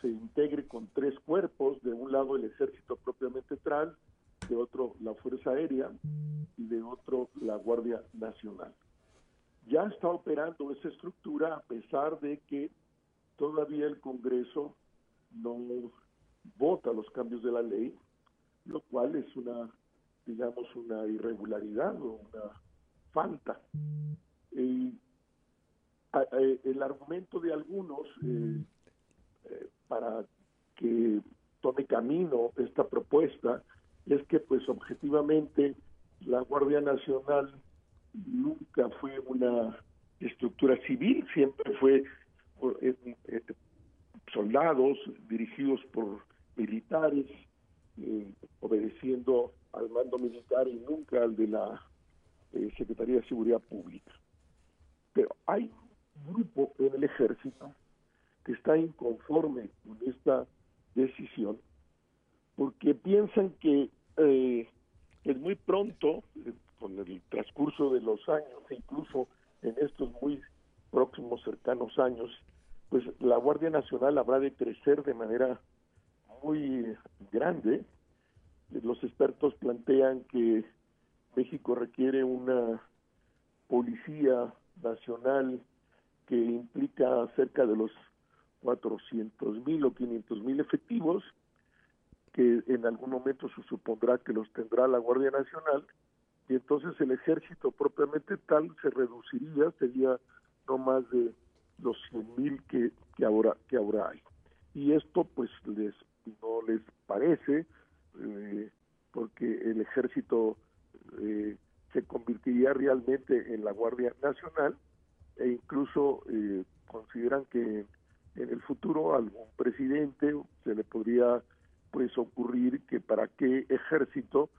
se integre con tres cuerpos, de un lado el ejército propiamente tal, de otro la Fuerza Aérea y de otro la Guardia Nacional. Ya está operando esa estructura a pesar de que todavía el Congreso no vota los cambios de la ley, lo cual es una, digamos, una irregularidad o una falta. El argumento de algunos eh, eh, para que tome camino esta propuesta es que pues objetivamente la Guardia Nacional nunca fue una estructura civil, siempre fue eh, eh, soldados dirigidos por militares, obedeciendo al mando militar y nunca al de la Secretaría de Seguridad Pública. Pero hay grupo en el ejército que está inconforme con esta decisión porque piensan que es muy pronto, con el transcurso de los años, e incluso en estos muy próximos, cercanos años, pues la Guardia Nacional habrá de crecer de manera muy grande. Los expertos plantean que México requiere una policía nacional que implica cerca de los 400 mil o 500 mil efectivos, que en algún momento se supondrá que los tendrá la Guardia Nacional, y entonces el ejército propiamente tal se reduciría, sería no más de los 100 mil que, que, ahora, que ahora hay. Y esto pues les no les parece, eh, porque el ejército eh, se convertiría realmente en la Guardia Nacional e incluso eh, consideran que en el futuro algún presidente se le podría pues ocurrir que para qué ejército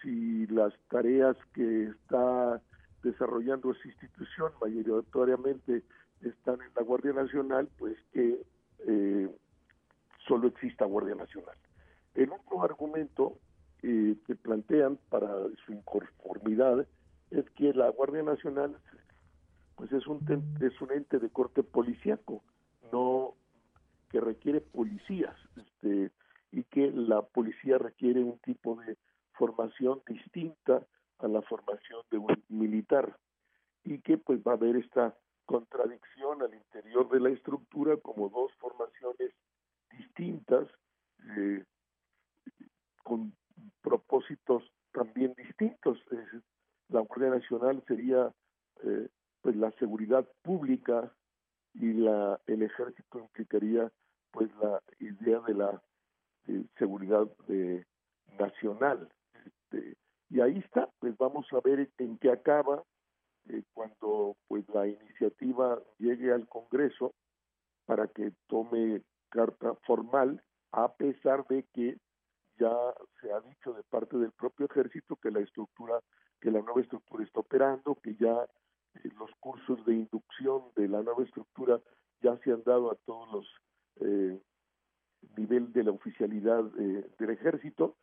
si las tareas que está desarrollando esa institución mayoritariamente están en la Guardia Nacional, pues que eh, solo exista Guardia Nacional. El otro argumento eh, que plantean para su inconformidad es que la Guardia Nacional pues es un es un ente de corte policíaco, no que requiere policías, este, y que la policía requiere un tipo de formación distinta a la formación de un militar y que pues va a haber esta contradicción al interior de la estructura como dos formaciones distintas eh, con propósitos también distintos. la Guardia Nacional sería eh, pues la seguridad pública y la el ejército implicaría pues la idea de la eh, seguridad nacional este, y ahí está, pues vamos a ver en qué acaba eh, cuando pues la iniciativa llegue al Congreso para que tome carta formal, a pesar de que ya se ha dicho de parte del propio ejército que la estructura, que la nueva estructura está operando, que ya eh, los cursos de inducción de la nueva estructura ya se han dado a todos los eh, nivel de la oficialidad eh, del ejército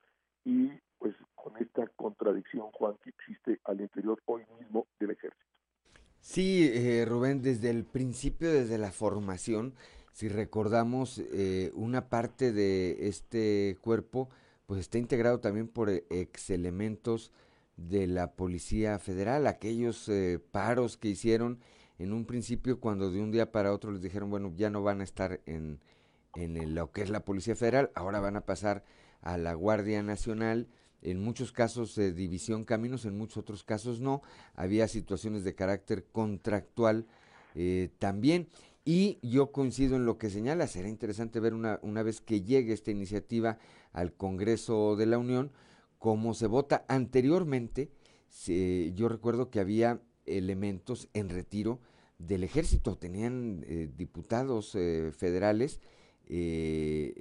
y pues con esta contradicción, Juan, que existe al interior hoy mismo del ejército. Sí, eh, Rubén, desde el principio, desde la formación, si recordamos, eh, una parte de este cuerpo, pues está integrado también por eh, ex elementos de la Policía Federal, aquellos paros que hicieron en un principio cuando de un día para otro les dijeron, bueno, ya no van a estar en, en lo que es la Policía Federal, ahora van a pasar a la Guardia Nacional en muchos casos de división caminos, en muchos otros casos no. Había situaciones de carácter contractual eh, también. Y yo coincido en lo que señala, será interesante ver una, una vez que llegue esta iniciativa al Congreso de la Unión, cómo se vota. Anteriormente, yo recuerdo que había elementos en retiro del ejército, tenían eh, diputados eh, federales eh,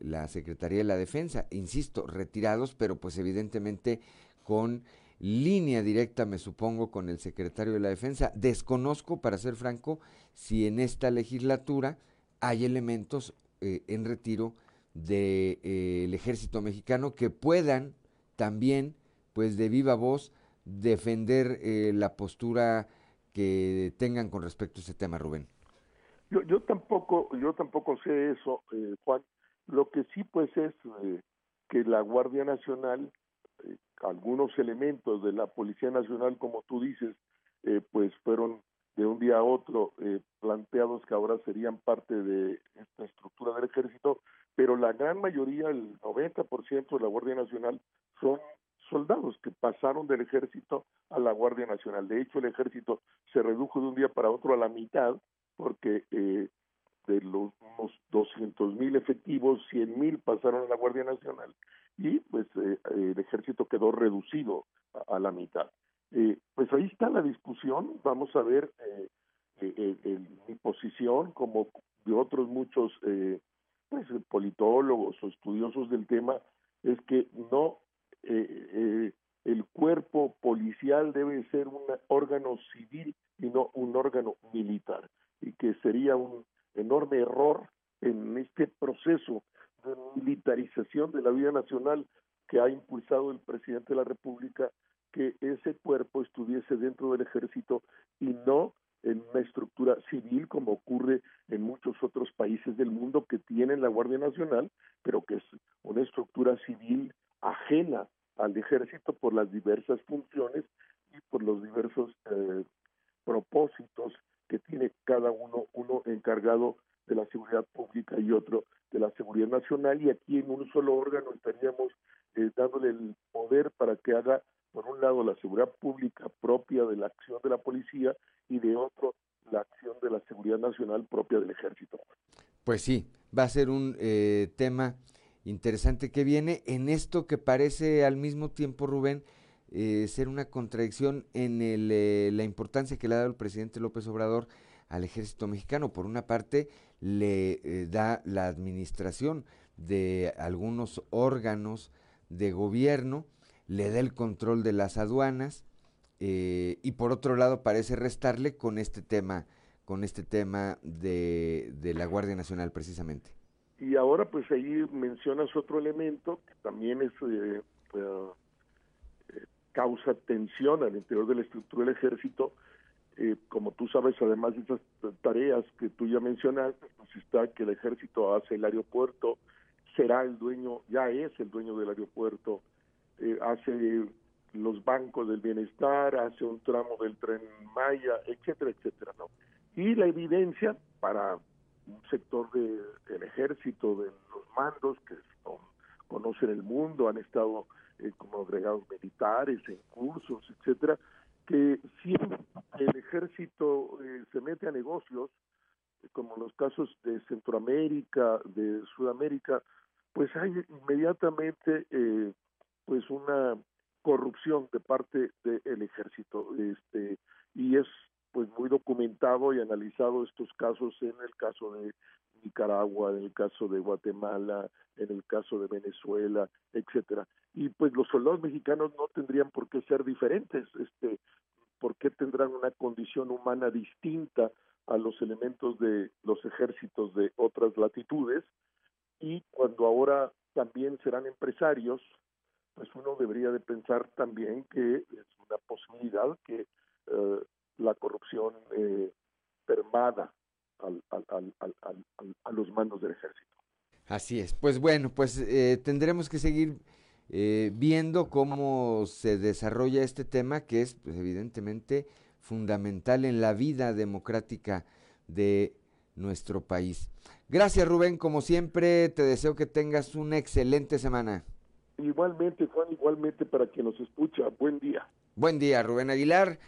la Secretaría de la Defensa, insisto, retirados, pero pues evidentemente con línea directa, me supongo, con el secretario de la Defensa. Desconozco, para ser franco, si en esta legislatura hay elementos en retiro del de, ejército mexicano que puedan también, pues de viva voz, defender la postura que tengan con respecto a ese tema, Rubén. Yo, yo tampoco, yo tampoco sé eso, eh, Juan. Lo que sí pues es eh, que la Guardia Nacional, eh, algunos elementos de la Policía Nacional, como tú dices, pues fueron de un día a otro planteados que ahora serían parte de esta estructura del ejército, pero la gran mayoría, el 90% de la Guardia Nacional son soldados que pasaron del ejército a la Guardia Nacional. De hecho, el ejército se redujo de un día para otro a la mitad porque eh, de los unos 200 mil efectivos, 100 mil pasaron a la Guardia Nacional y pues eh, el ejército quedó reducido a, la mitad. Eh, pues ahí está la discusión, vamos a ver mi posición como de otros muchos pues, politólogos o estudiosos del tema, es que no el cuerpo policial debe ser un órgano civil y no un órgano militar y que sería un enorme error en este proceso de militarización de la vida nacional que ha impulsado el presidente de la República que ese cuerpo estuviese dentro del ejército y no en una estructura civil como ocurre en muchos otros países del mundo que tienen la Guardia Nacional, pero que es una estructura civil ajena al ejército por las diversas funciones y por los diversos eh, propósitos que tiene cada uno, uno encargado de la seguridad pública y otro de la seguridad nacional. Y aquí en un solo órgano estaríamos eh, dándole el poder para que haga por un lado la seguridad pública propia de la acción de la policía y de otro la acción de la seguridad nacional propia del ejército. Pues sí, va a ser un eh, tema interesante que viene en esto que parece al mismo tiempo, Rubén, eh, ser una contradicción en el, eh, la importancia que le ha dado el presidente López Obrador al ejército mexicano. Por una parte, le eh, da la administración de algunos órganos de gobierno, le da el control de las aduanas y por otro lado parece restarle con este tema, con este tema de, de la Guardia Nacional precisamente. Y ahora pues ahí mencionas otro elemento que también es eh, eh, causa tensión al interior de la estructura del ejército. Eh, como tú sabes, además de esas tareas que tú ya mencionaste, pues está que el ejército hace el aeropuerto, será el dueño, ya es el dueño del aeropuerto, hace los bancos del bienestar, hace un tramo del tren Maya, etcétera, etcétera, ¿no? Y la evidencia para un sector del ejército, de los mandos que conocen el mundo, han estado eh, como agregados militares, en cursos, etcétera, que si el ejército eh, se mete a negocios, como los casos de Centroamérica, de Sudamérica, pues hay inmediatamente eh, pues una corrupción de parte del ejército, este y es pues muy documentado y analizado estos casos en el caso de Nicaragua, en el caso de Guatemala, en el caso de Venezuela, etcétera. Y pues los soldados mexicanos no tendrían por qué ser diferentes, este, por qué tendrán una condición humana distinta a los elementos de los ejércitos de otras latitudes y cuando ahora también serán empresarios, pues uno debería de pensar también que es una posibilidad que eh, la corrupción eh, permada al, a los mandos del ejército. Así es. Pues bueno, pues eh, tendremos que seguir eh, viendo cómo se desarrolla este tema que es pues, evidentemente fundamental en la vida democrática de nuestro país. Gracias Rubén, como siempre te deseo que tengas una excelente semana. Igualmente Juan, igualmente para quien nos escucha, buen día. Buen día Rubén Aguilar.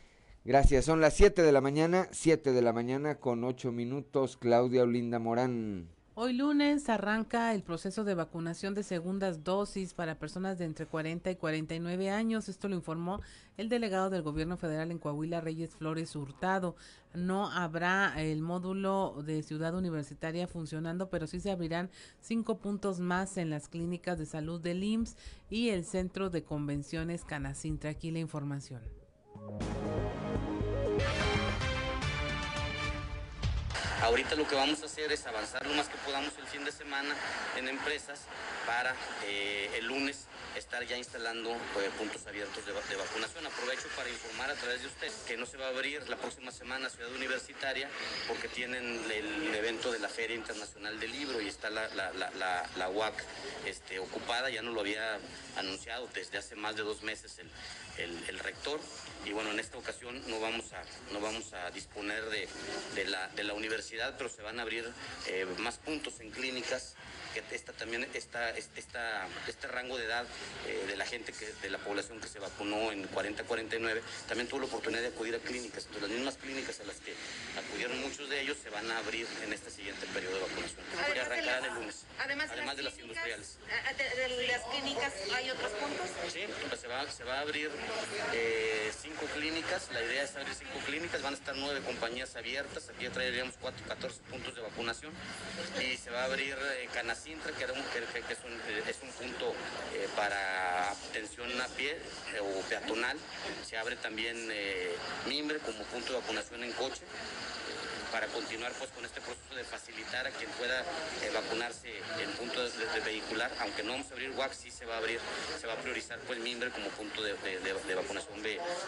Gracias, son las 7 de la mañana, 7 de la mañana con 8 minutos, Claudia Olinda Morán. Hoy lunes arranca el proceso de vacunación de segundas dosis para personas de entre 40 y 49 años. Esto lo informó el delegado del gobierno federal en Coahuila, Reyes Flores Hurtado. No habrá el módulo de ciudad universitaria funcionando, pero sí se abrirán cinco puntos más en las clínicas de salud del IMSS y el centro de convenciones Canacintra. Aquí la información. Ahorita lo que vamos a hacer es avanzar lo más que podamos el fin de semana en empresas para eh, el lunes estar ya instalando eh, puntos abiertos de, vacunación. Aprovecho para informar a través de usted que no se va a abrir la próxima semana Ciudad Universitaria porque tienen el, evento de la Feria Internacional del Libro y está la, la, UAC este, ocupada, ya no lo había anunciado desde hace más de dos meses el, rector y bueno, en esta ocasión no vamos a, no vamos a disponer de, la, universidad, pero se van a abrir eh, más puntos en clínicas que está también esta, esta, este rango de edad eh, de la gente, que, de la población que se vacunó en 40-49, también tuvo la oportunidad de acudir a clínicas. Entonces, las mismas clínicas a las que acudieron muchos de ellos se van a abrir en este siguiente periodo de vacunación, que arrancarán el lunes. Además, de, las industriales. De, las clínicas, ¿hay otros puntos? Sí, pues se va, se va a abrir eh, cinco clínicas. La idea es abrir cinco clínicas. Van a estar nueve compañías abiertas. Aquí ya traeríamos cuatro, 14 puntos de vacunación. Y se va a abrir eh, Canacintra, que, era un, que, es, un, eh, punto eh, para atención a pie o peatonal. Se abre también Mimbre como punto de vacunación en coche para continuar pues con este proceso de facilitar a quien pueda eh, vacunarse en punto de, vehicular, aunque no vamos a abrir WAC, sí se va a abrir, se va a priorizar pues Mimbre como punto de, vacunación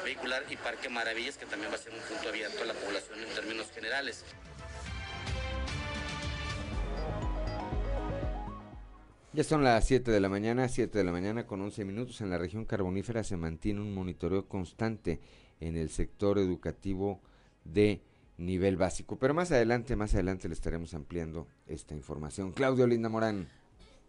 vehicular y Parque Maravillas, que también va a ser un punto abierto a la población en términos generales. Ya son las 7 de la mañana, 7 de la mañana con 11 minutos. En la región carbonífera se mantiene un monitoreo constante en el sector educativo de nivel básico. Pero más adelante, más adelante le estaremos ampliando esta información. Claudio Linda Morán.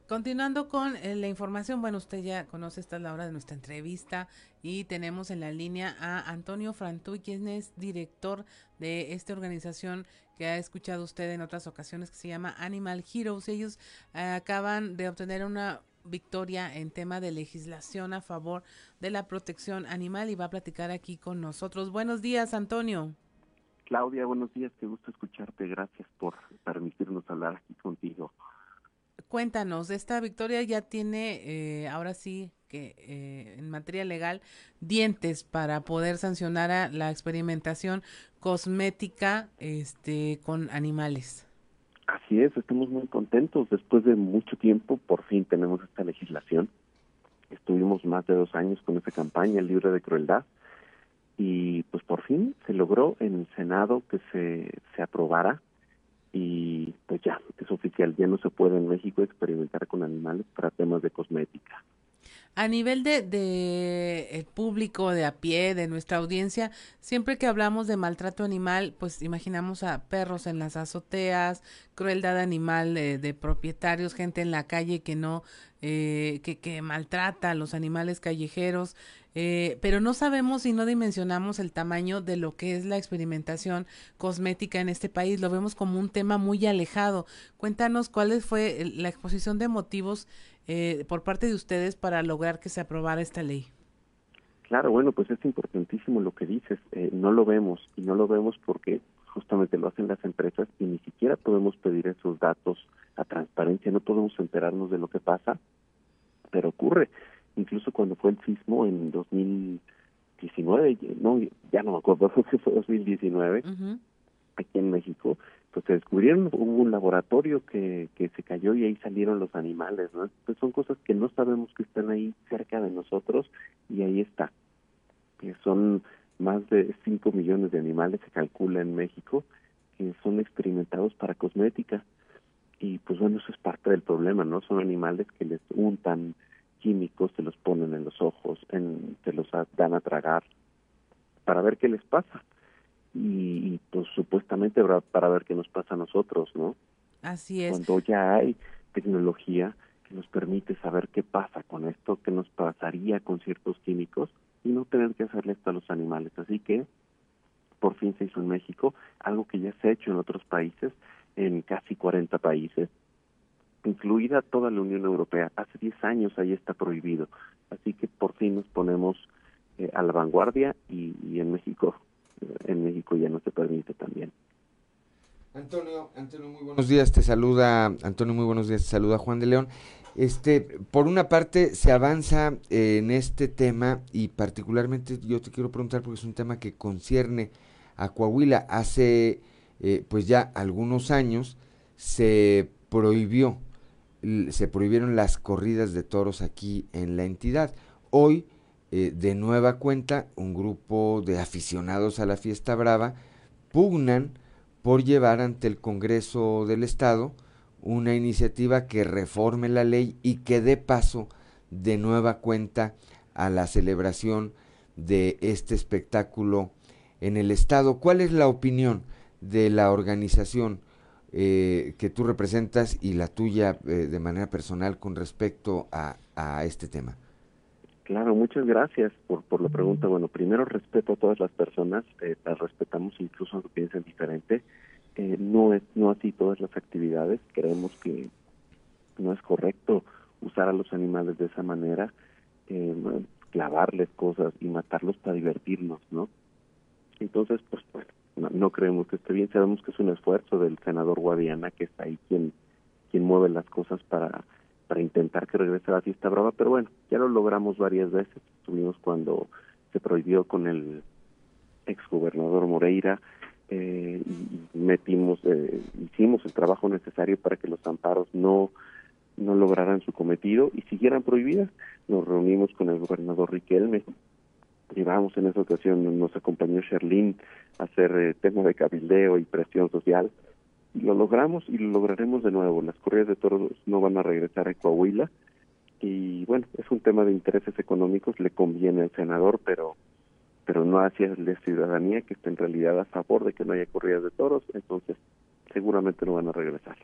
Continuando con eh, la información, bueno, usted ya conoce, esta es la hora de nuestra entrevista y tenemos en la línea a Antonio Frantuy, quien es director de esta organización que ha escuchado usted en otras ocasiones, que se llama Animal Heroes. Ellos eh, acaban de obtener una victoria en tema de legislación a favor de la protección animal y va a platicar aquí con nosotros. Buenos días, Antonio. Claudia, buenos días, qué gusto escucharte. Gracias por permitirnos hablar aquí contigo. Cuéntanos, esta victoria ya tiene, eh, ahora sí, que eh, en materia legal, dientes para poder sancionar a la experimentación cosmética este, con animales. Así es, estamos muy contentos. Después de mucho tiempo, por fin tenemos esta legislación. Estuvimos más de dos años con esta campaña libre de crueldad y pues por fin se logró en el Senado que se, se aprobara y pues ya es oficial, ya no se puede en México experimentar con animales para temas de cosmética. A nivel de, de el público de a pie, de nuestra audiencia, siempre que hablamos de maltrato animal, pues imaginamos a perros en las azoteas, crueldad animal de, propietarios, gente en la calle que no, eh, que, que maltrata a los animales callejeros. Eh, pero no sabemos y no dimensionamos el tamaño de lo que es la experimentación cosmética en este país. Lo vemos como un tema muy alejado. Cuéntanos cuál fue la exposición de motivos eh, por parte de ustedes para lograr que se aprobara esta ley. Claro, bueno, pues es importantísimo lo que dices. Eh, no lo vemos y no lo vemos porque justamente lo hacen las empresas y ni siquiera podemos pedir esos datos a transparencia, no podemos enterarnos de lo que pasa, pero ocurre incluso cuando fue el sismo en 2019, no, ya no me acuerdo si fue 2019, aquí en México, pues se descubrieron, hubo un laboratorio que, que se cayó y ahí salieron los animales, ¿no? Pues son cosas que no sabemos que están ahí cerca de nosotros y ahí está. Que son más de 5 millones de animales, se calcula en México, que son experimentados para cosmética. Y pues bueno, eso es parte del problema, ¿no? Son animales que les untan químicos, se los ponen en los ojos, en, se los dan a tragar para ver qué les pasa. Y, pues supuestamente para ver qué nos pasa a nosotros, ¿no? Así es. Cuando ya hay tecnología que nos permite saber qué pasa con esto, qué nos pasaría con ciertos químicos y no tener que hacerle esto a los animales. Así que por fin se hizo en México, algo que ya se ha hecho en otros países, en casi 40 países, incluida toda la Unión Europea. Hace 10 años ahí está prohibido. Así que por fin nos ponemos eh, a la vanguardia y, en México eh, en México ya no se permite también. Antonio, Antonio, muy buenos días, te saluda, Antonio, muy buenos días, te saluda Juan de León. Este, por una parte se avanza en este tema y particularmente yo te quiero preguntar porque es un tema que concierne a Coahuila. Hace eh, pues ya algunos años se prohibió se prohibieron las corridas de toros aquí en la entidad. Hoy, eh, de nueva cuenta, un grupo de aficionados a la fiesta brava pugnan por llevar ante el Congreso del Estado una iniciativa que reforme la ley y que dé paso de nueva cuenta a la celebración de este espectáculo en el Estado. ¿Cuál es la opinión de la organización eh, que tú representas y la tuya eh, de manera personal con respecto a, a, este tema. Claro, muchas gracias por, por la pregunta. Bueno, primero respeto a todas las personas, eh, las respetamos incluso aunque piensen diferente. no es no así todas las actividades. Creemos que no es correcto usar a los animales de esa manera, clavarles cosas y matarlos para divertirnos, ¿no? Entonces, pues, bueno, no, creemos que esté bien, sabemos que es un esfuerzo del senador Guadiana, que está ahí quien, quien mueve las cosas para, para intentar que regrese a la fiesta brava, pero bueno, ya lo logramos varias veces, estuvimos cuando se prohibió con el exgobernador Moreira, eh, y metimos, eh, hicimos el trabajo necesario para que los amparos no no lograran su cometido y siguieran prohibidas. Nos reunimos con el gobernador Riquelme, llevamos en esa ocasión, nos acompañó Sherlyn hacer eh, tema de cabildeo y presión social. Y lo logramos y lo lograremos de nuevo. Las corridas de toros no van a regresar a Coahuila. Y bueno, es un tema de intereses económicos, le conviene al senador, pero pero no hacia la ciudadanía que está en realidad a favor de que no haya corridas de toros, entonces seguramente no van a regresar.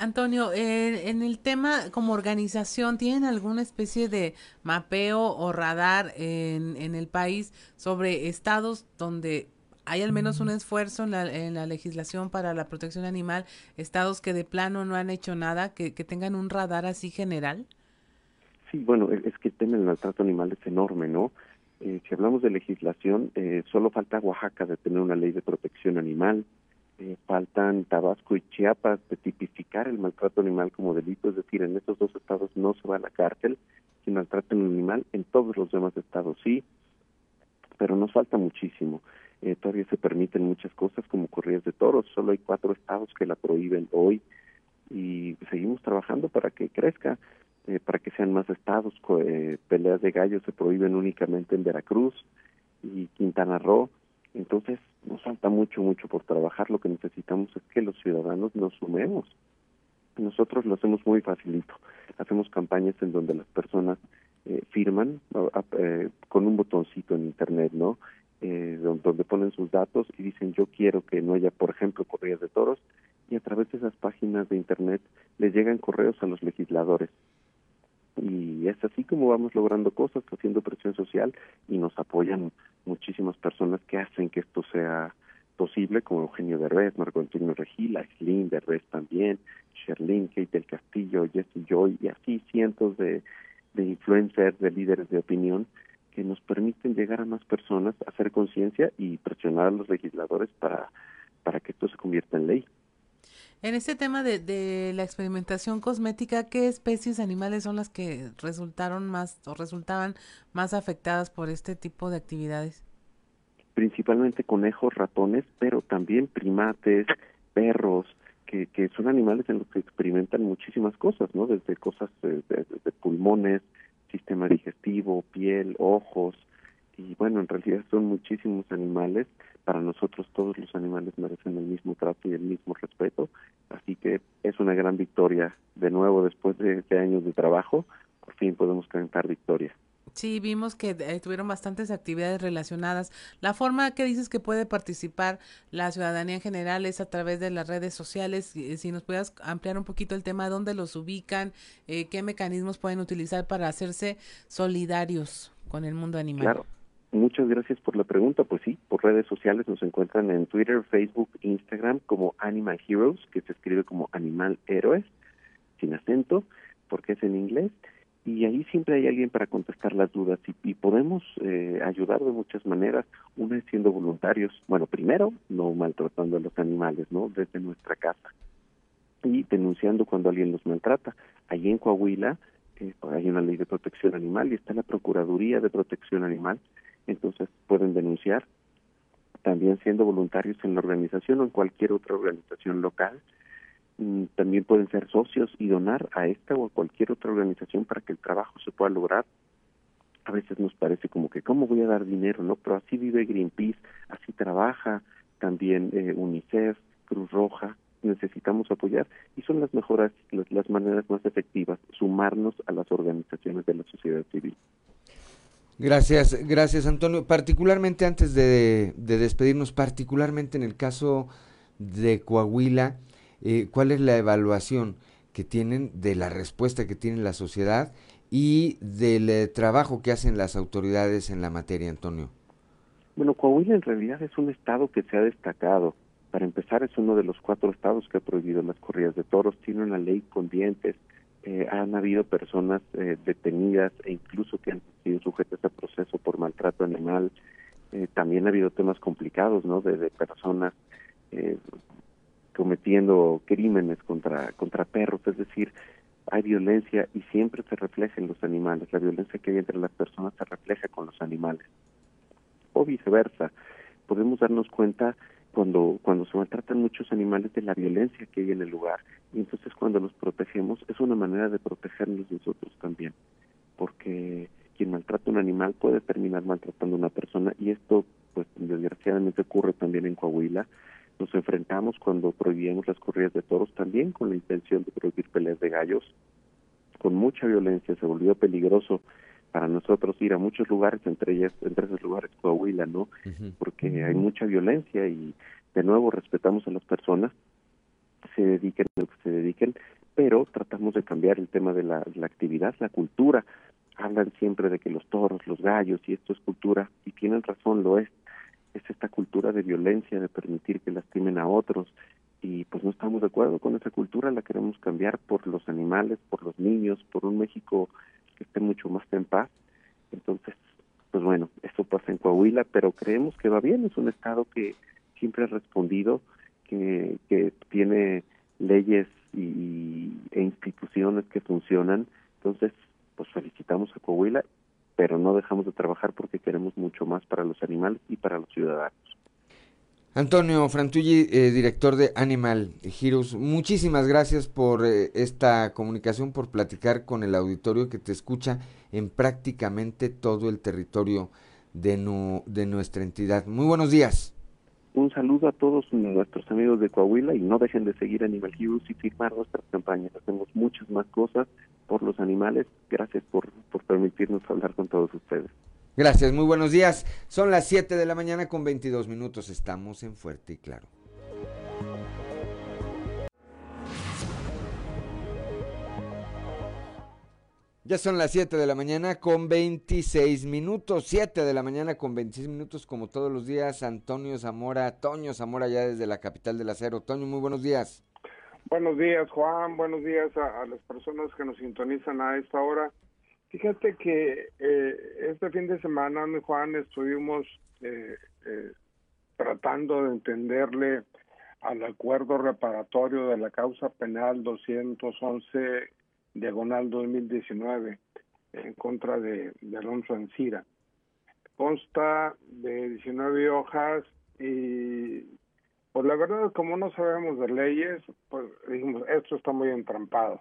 Antonio, eh, en el tema como organización, ¿tienen alguna especie de mapeo o radar en, en el país sobre estados donde hay al menos un esfuerzo en la, en la, legislación para la protección animal, estados que de plano no han hecho nada, que, que tengan un radar así general? Sí, bueno, es que el tema del maltrato animal es enorme, ¿no? Eh, si hablamos de legislación, eh, solo falta Oaxaca de tener una ley de protección animal, eh, faltan Tabasco y Chiapas de tipificar el maltrato animal como delito, es decir, en estos dos estados no se va a la cárcel si maltratan un animal, en todos los demás estados sí, pero nos falta muchísimo. Eh, todavía se permiten muchas cosas como corridas de toros, solo hay cuatro estados que la prohíben hoy y seguimos trabajando para que crezca, eh, para que sean más estados. peleas de gallos se prohíben únicamente en Veracruz y Quintana Roo entonces, nos falta mucho, mucho por trabajar. Lo que necesitamos es que los ciudadanos nos sumemos. Nosotros lo hacemos muy facilito. Hacemos campañas en donde las personas eh, firman eh, con un botoncito en Internet, ¿no? Eh, donde ponen sus datos y dicen yo quiero que no haya, por ejemplo, corridas de toros y a través de esas páginas de Internet les llegan correos a los legisladores y es así como vamos logrando cosas, haciendo presión social y nos apoyan muchísimas personas que hacen que esto sea posible, como Eugenio Derbez, Marco Antonio Regila, Aislinn Derbez también, Sherlyn, Kate del Castillo, Jesse Joy y así cientos de, de influencers, de líderes de opinión que nos permiten llegar a más personas, hacer conciencia y presionar a los legisladores para, para que esto se convierta en ley. En este tema de, de, la experimentación cosmética, ¿qué especies animales son las que resultaron más o resultaban más afectadas por este tipo de actividades? Principalmente conejos, ratones, pero también primates, perros, que, que son animales en los que experimentan muchísimas cosas, ¿no? Desde cosas de, de pulmones, sistema digestivo, piel, ojos, y bueno, en realidad son muchísimos animales para nosotros todos los animales merecen el mismo trato y el mismo respeto, así que es una gran victoria. De nuevo, después de, años de trabajo, por fin podemos cantar victoria. Sí, vimos que eh, tuvieron bastantes actividades relacionadas. La forma que dices que puede participar la ciudadanía en general es a través de las redes sociales. Si nos puedas ampliar un poquito el tema, dónde los ubican, eh, qué mecanismos pueden utilizar para hacerse solidarios con el mundo animal. Claro. Muchas gracias por la pregunta. Pues sí, por redes sociales nos encuentran en Twitter, Facebook, Instagram como Animal Heroes, que se escribe como Animal Héroes, sin acento, porque es en inglés. Y ahí siempre hay alguien para contestar las dudas y, podemos eh, ayudar de muchas maneras. Una es siendo voluntarios. Bueno, primero, no maltratando a los animales, ¿no? Desde nuestra casa. Y denunciando cuando alguien los maltrata. Allí en Coahuila eh, hay una ley de protección animal y está la Procuraduría de Protección Animal entonces pueden denunciar también siendo voluntarios en la organización o en cualquier otra organización local. Mm, también pueden ser socios y donar a esta o a cualquier otra organización para que el trabajo se pueda lograr. A veces nos parece como que, ¿cómo voy a dar dinero? No, pero así vive Greenpeace, así trabaja también eh, UNICEF, Cruz Roja. Necesitamos apoyar y son las mejoras, las maneras más efectivas, sumarnos a las organizaciones de la sociedad civil. Gracias, gracias Antonio. Particularmente antes de, despedirnos, particularmente en el caso de Coahuila, eh, ¿cuál es la evaluación que tienen de la respuesta que tiene la sociedad y del eh, trabajo que hacen las autoridades en la materia, Antonio? Bueno, Coahuila en realidad es un estado que se ha destacado. Para empezar, es uno de los cuatro estados que ha prohibido las corridas de toros, tiene una ley con dientes, eh, han habido personas eh, detenidas e incluso que han sido sujetas a proceso por maltrato animal. Eh, también ha habido temas complicados, ¿no? De, de personas cometiendo crímenes contra contra perros, es decir, hay violencia y siempre se refleja en los animales. La violencia que hay entre las personas se refleja con los animales. O viceversa. Podemos darnos cuenta cuando, cuando se maltratan muchos animales de la violencia que hay en el lugar. Y entonces cuando los protegemos es una manera de protegernos nosotros también. Porque quien maltrata un animal puede terminar maltratando a una persona y esto pues desgraciadamente ocurre también en Coahuila. Nos enfrentamos cuando prohibíamos las corridas de toros también con la intención de prohibir peleas de gallos. Con mucha violencia se volvió peligroso para nosotros ir a muchos lugares, entre ellas, entre esos lugares Coahuila, ¿no? Porque hay mucha violencia y de nuevo respetamos a las personas, se dediquen a lo que se dediquen, pero tratamos de cambiar el tema de la, la actividad, la cultura. Hablan siempre de que los toros, los gallos y esto es cultura y tienen razón, lo es. Es esta cultura de violencia, de permitir que lastimen a otros y pues no estamos de acuerdo con esa cultura, la queremos cambiar por los animales, por los niños, por un México que esté mucho más en paz. Entonces, pues bueno, eso pasa en Coahuila, pero creemos que va bien, es un estado que siempre ha respondido, que, que tiene leyes y, e instituciones que funcionan. Entonces, pues felicitamos a Coahuila, pero no dejamos de trabajar porque queremos mucho más para los animales y para los ciudadanos. Antonio Frantulli, eh, director de Animal Heroes, muchísimas gracias por eh, esta comunicación, por platicar con el auditorio que te escucha en prácticamente todo el territorio de, de nuestra entidad. Muy buenos días. Un saludo a todos nuestros amigos de Coahuila y no dejen de seguir Animal Heroes y firmar nuestras campañas. Hacemos muchas más cosas por los animales. Gracias por, por permitirnos hablar con todos ustedes. Gracias, muy buenos días. Son las 7 de la mañana con 22 minutos. Estamos en Fuerte y Claro. Ya son las 7 de la mañana con 26 minutos. 7 de la mañana con 26 minutos, como todos los días. Antonio Zamora, Toño Zamora, ya desde la capital del acero. Toño, muy buenos días. Buenos días, Juan. Buenos días a, a las personas que nos sintonizan a esta hora. Fíjate que eh, este fin de semana, mi Juan, estuvimos eh, eh, tratando de entenderle al acuerdo reparatorio de la causa penal 211 diagonal 2019 en contra de, Alonso Ancira. Consta de 19 hojas y pues la verdad como no sabemos de leyes, pues dijimos, esto está muy entrampado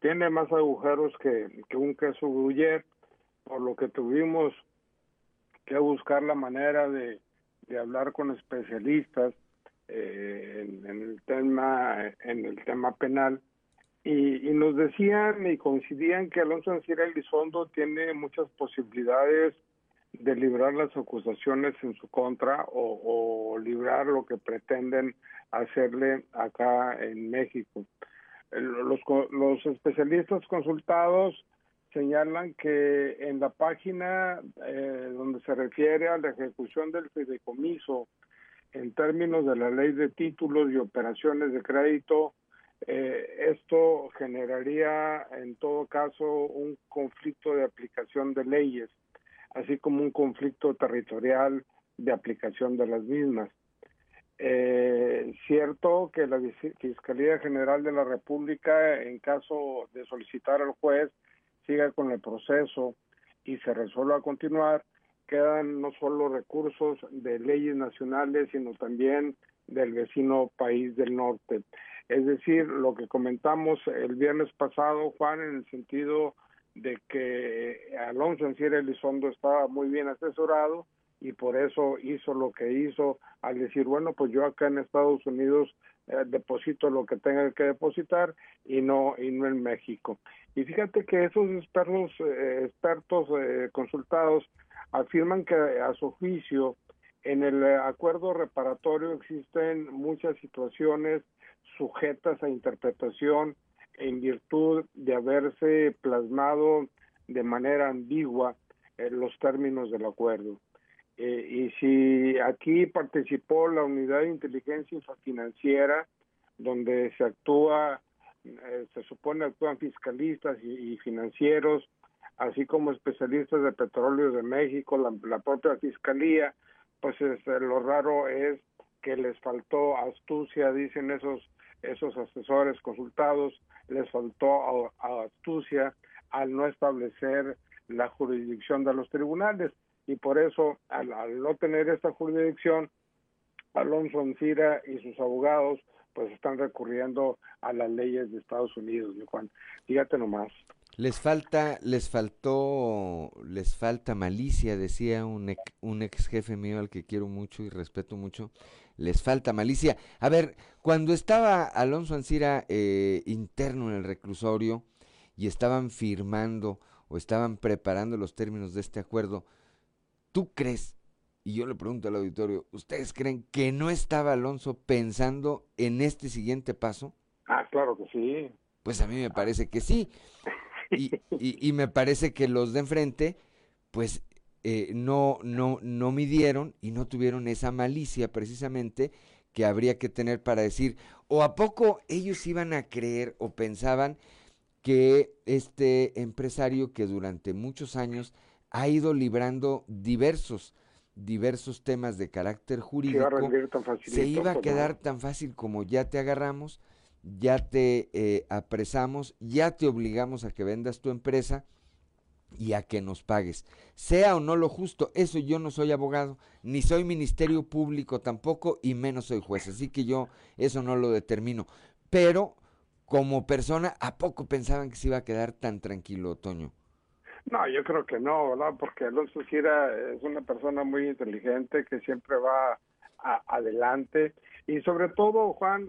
tiene más agujeros que, un queso gruyere, por lo que tuvimos que buscar la manera de, hablar con especialistas eh, en, el tema en el tema penal. Y, nos decían y coincidían que Alonso Ancira Elizondo tiene muchas posibilidades de librar las acusaciones en su contra o librar lo que pretenden hacerle acá en México los, los especialistas consultados señalan que en la página eh, donde se refiere a la ejecución del fideicomiso en términos de la ley de títulos y operaciones de crédito, eh, esto generaría en todo caso un conflicto de aplicación de leyes, así como un conflicto territorial de aplicación de las mismas. Eh, cierto que la Fiscalía General de la República, en caso de solicitar al juez, siga con el proceso y se resuelva a continuar, quedan no solo recursos de leyes nacionales, sino también del vecino país del norte. Es decir, lo que comentamos el viernes pasado, Juan, en el sentido de que Alonso Enciera Elizondo estaba muy bien asesorado, y por eso hizo lo que hizo al decir, bueno, pues yo acá en Estados Unidos eh, deposito lo que tenga que depositar y no y no en México. Y fíjate que esos expertos eh, expertos eh, consultados afirman que a su juicio en el acuerdo reparatorio existen muchas situaciones sujetas a interpretación en virtud de haberse plasmado de manera ambigua los términos del acuerdo. Eh, y si aquí participó la unidad de inteligencia infrafinanciera, donde se actúa, eh, se supone actúan fiscalistas y, financieros, así como especialistas de petróleo de México, la, propia fiscalía, pues lo raro es que les faltó astucia, dicen esos esos asesores consultados, les faltó astucia al no establecer la jurisdicción de los tribunales y por eso al, no tener esta jurisdicción Alonso Ancira y sus abogados pues están recurriendo a las leyes de Estados Unidos, mi Juan. Fíjate nomás. Les falta, les faltó, les falta malicia, decía un, un ex jefe mío al que quiero mucho y respeto mucho, les falta malicia. A ver, cuando estaba Alonso Ancira eh, interno en el reclusorio y estaban firmando o estaban preparando los términos de este acuerdo, ¿tú crees? Y yo le pregunto al auditorio, ¿ustedes creen que no estaba Alonso pensando en este siguiente paso? Ah, claro que sí. Pues a mí me parece que sí. Y, y, me parece que los de enfrente, pues eh, no, no, no midieron y no tuvieron esa malicia precisamente que habría que tener para decir, o a poco ellos iban a creer o pensaban que este empresario que durante muchos años ha ido librando diversos diversos temas de carácter jurídico se iba a quedar tan fácil como ya te agarramos, ya te eh, apresamos, ya te obligamos a que vendas tu empresa y a que nos pagues. Sea o no lo justo, eso yo no soy abogado, ni soy ministerio público tampoco, y menos soy juez, así que yo eso no lo determino. Pero como persona, ¿a poco pensaban que se iba a quedar tan tranquilo, Toño? No, yo creo que no, ¿verdad? Porque Alonso Gira es una persona muy inteligente que siempre va adelante y sobre todo, Juan,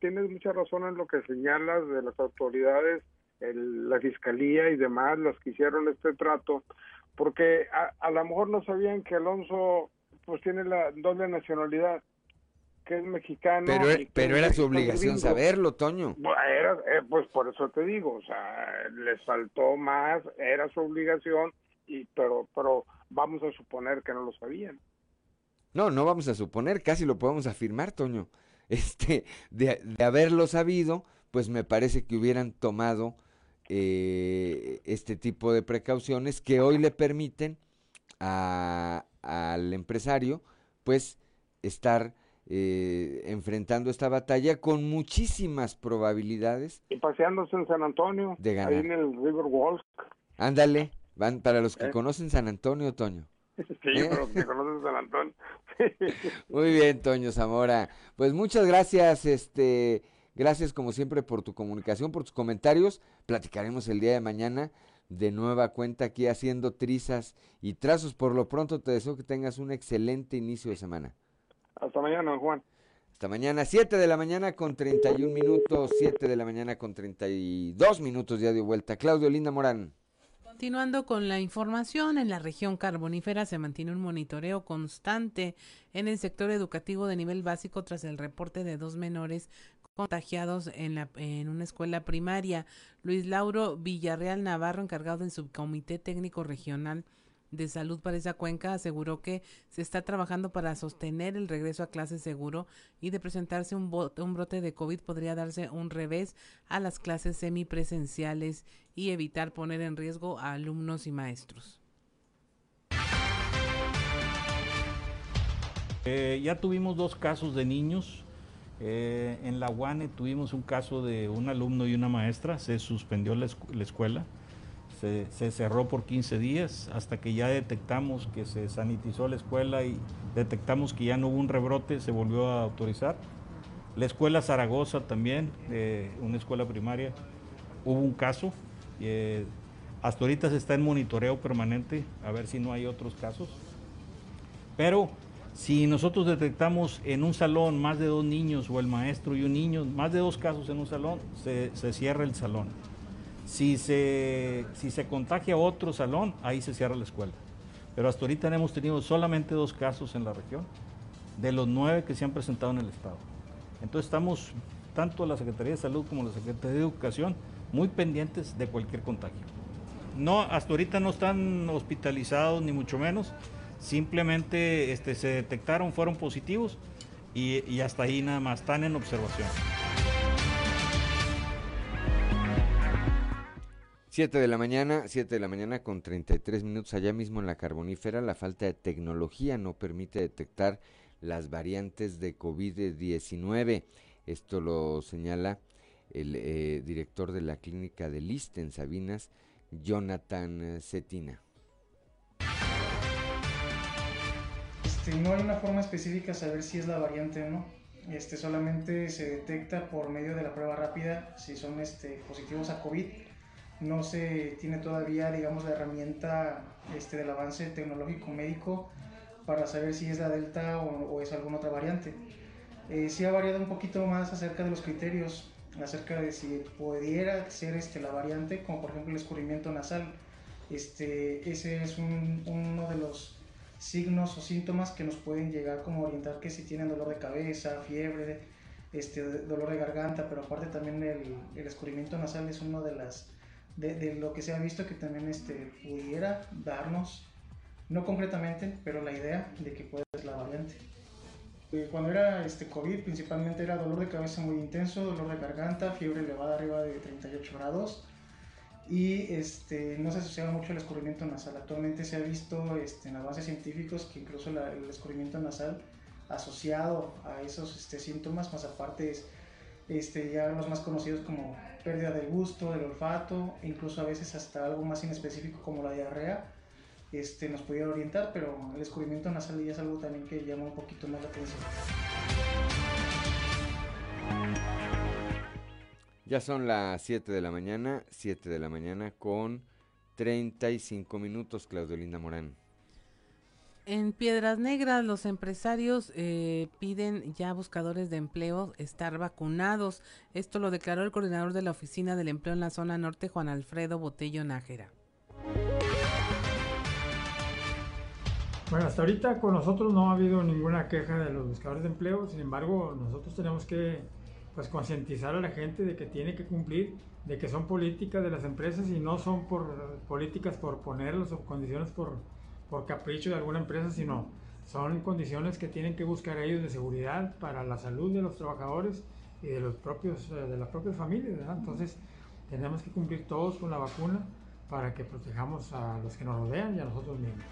tienes mucha razón en lo que señalas de las autoridades la fiscalía y demás, los que hicieron este trato, porque a, lo mejor no sabían que Alonso pues tiene la doble nacionalidad, que es mexicano. Pero, e, pero era su obligación saberlo, Toño. Era, eh, pues por eso te digo, o sea, les faltó más, era su obligación, y pero, pero vamos a suponer que no lo sabían. No, no vamos a suponer, casi lo podemos afirmar, Toño. Este, de, de haberlo sabido, pues me parece que hubieran tomado eh, este tipo de precauciones que hoy le permiten al empresario pues estar eh, enfrentando esta batalla con muchísimas probabilidades. Y paseándose en San Antonio, de ganar. ahí en el River Walk. Ándale, van para los que eh. conocen San Antonio, Toño. Sí, para los que conocen San Antonio. Muy bien, Toño Zamora. Pues muchas gracias, este Gracias como siempre por tu comunicación, por tus comentarios. Platicaremos el día de mañana de nueva cuenta aquí haciendo trizas y trazos. Por lo pronto te deseo que tengas un excelente inicio de semana. Hasta mañana, Juan. Hasta mañana, 7 de la mañana con 31 minutos, 7 de la mañana con 32 minutos ya de vuelta. Claudio Linda Morán. Continuando con la información, en la región carbonífera se mantiene un monitoreo constante en el sector educativo de nivel básico tras el reporte de dos menores contagiados en, la, en una escuela primaria. Luis Lauro Villarreal Navarro, encargado del subcomité técnico regional de salud para esa cuenca, aseguró que se está trabajando para sostener el regreso a clases seguro y de presentarse un, un brote de COVID podría darse un revés a las clases semipresenciales y evitar poner en riesgo a alumnos y maestros. Eh, ya tuvimos dos casos de niños. Eh, en la UANE tuvimos un caso de un alumno y una maestra, se suspendió la, escuela, se, cerró por 15 días hasta que ya detectamos que se sanitizó la escuela y detectamos que ya no hubo un rebrote, se volvió a autorizar. La escuela Zaragoza también, una escuela primaria, hubo un caso. Eh, hasta ahorita se está en monitoreo permanente a ver si no hay otros casos. Pero si nosotros detectamos en un salón más de dos niños o el maestro y un niño, más de dos casos en un salón, se, cierra el salón. Si se, si se contagia otro salón, ahí se cierra la escuela. Pero hasta ahorita hemos tenido solamente dos casos en la región, de los nueve que se han presentado en el estado. Entonces estamos tanto la Secretaría de Salud como la Secretaría de Educación, muy pendientes de cualquier contagio. No, hasta ahorita no están hospitalizados ni mucho menos, simplemente este, se detectaron, fueron positivos y, y hasta ahí nada más, están en observación. 7 de la mañana, 7 de la mañana con 33 minutos allá mismo en la carbonífera, la falta de tecnología no permite detectar las variantes de COVID-19. Esto lo señala el eh, director de la clínica de List en Sabinas, Jonathan Cetina. Este, no hay una forma específica de saber si es la variante o no. Este, solamente se detecta por medio de la prueba rápida si son este, positivos a COVID no se tiene todavía, digamos, la herramienta este, del avance tecnológico médico para saber si es la delta o, es alguna otra variante. Eh, sí ha variado un poquito más acerca de los criterios, acerca de si pudiera ser este, la variante, como por ejemplo el escurrimiento nasal. Este, ese es uno de los signos o síntomas que nos pueden llegar como orientar que si tienen dolor de cabeza, fiebre, este, dolor de garganta, pero aparte también el, el escurrimiento nasal es una de las de, lo que se ha visto que también este, pudiera darnos, no concretamente, pero la idea de que puede ser la variante. Eh, cuando era este COVID, principalmente era dolor de cabeza muy intenso, dolor de garganta, fiebre elevada arriba de 38 grados y este, no se asociaba mucho al escurrimiento nasal. Actualmente se ha visto este, en avances científicos que incluso el escurrimiento nasal asociado a esos este, síntomas, más aparte es este, ya los más conocidos como pérdida del gusto, del olfato, incluso a veces hasta algo más inespecífico como la diarrea, este, nos pudiera orientar, pero el descubrimiento nasal ya es algo también que llama un poquito más la atención. Ya son las 7 de la mañana, 7 de la mañana con 35 minutos, Claudio Linda Morán. En Piedras Negras los empresarios eh, piden ya buscadores de empleo estar vacunados. Esto lo declaró el coordinador de la Oficina del Empleo en la zona norte, Juan Alfredo Botello Nájera. Bueno, hasta ahorita con nosotros no ha habido ninguna queja de los buscadores de empleo, sin embargo nosotros tenemos que pues concientizar a la gente de que tiene que cumplir, de que son políticas de las empresas y no son por políticas por ponerlos o condiciones por por capricho de alguna empresa, sino son condiciones que tienen que buscar ellos de seguridad para la salud de los trabajadores y de los propios eh, de las propias familias, Entonces, tenemos que cumplir todos con la vacuna para que protejamos a los que nos rodean y a nosotros mismos.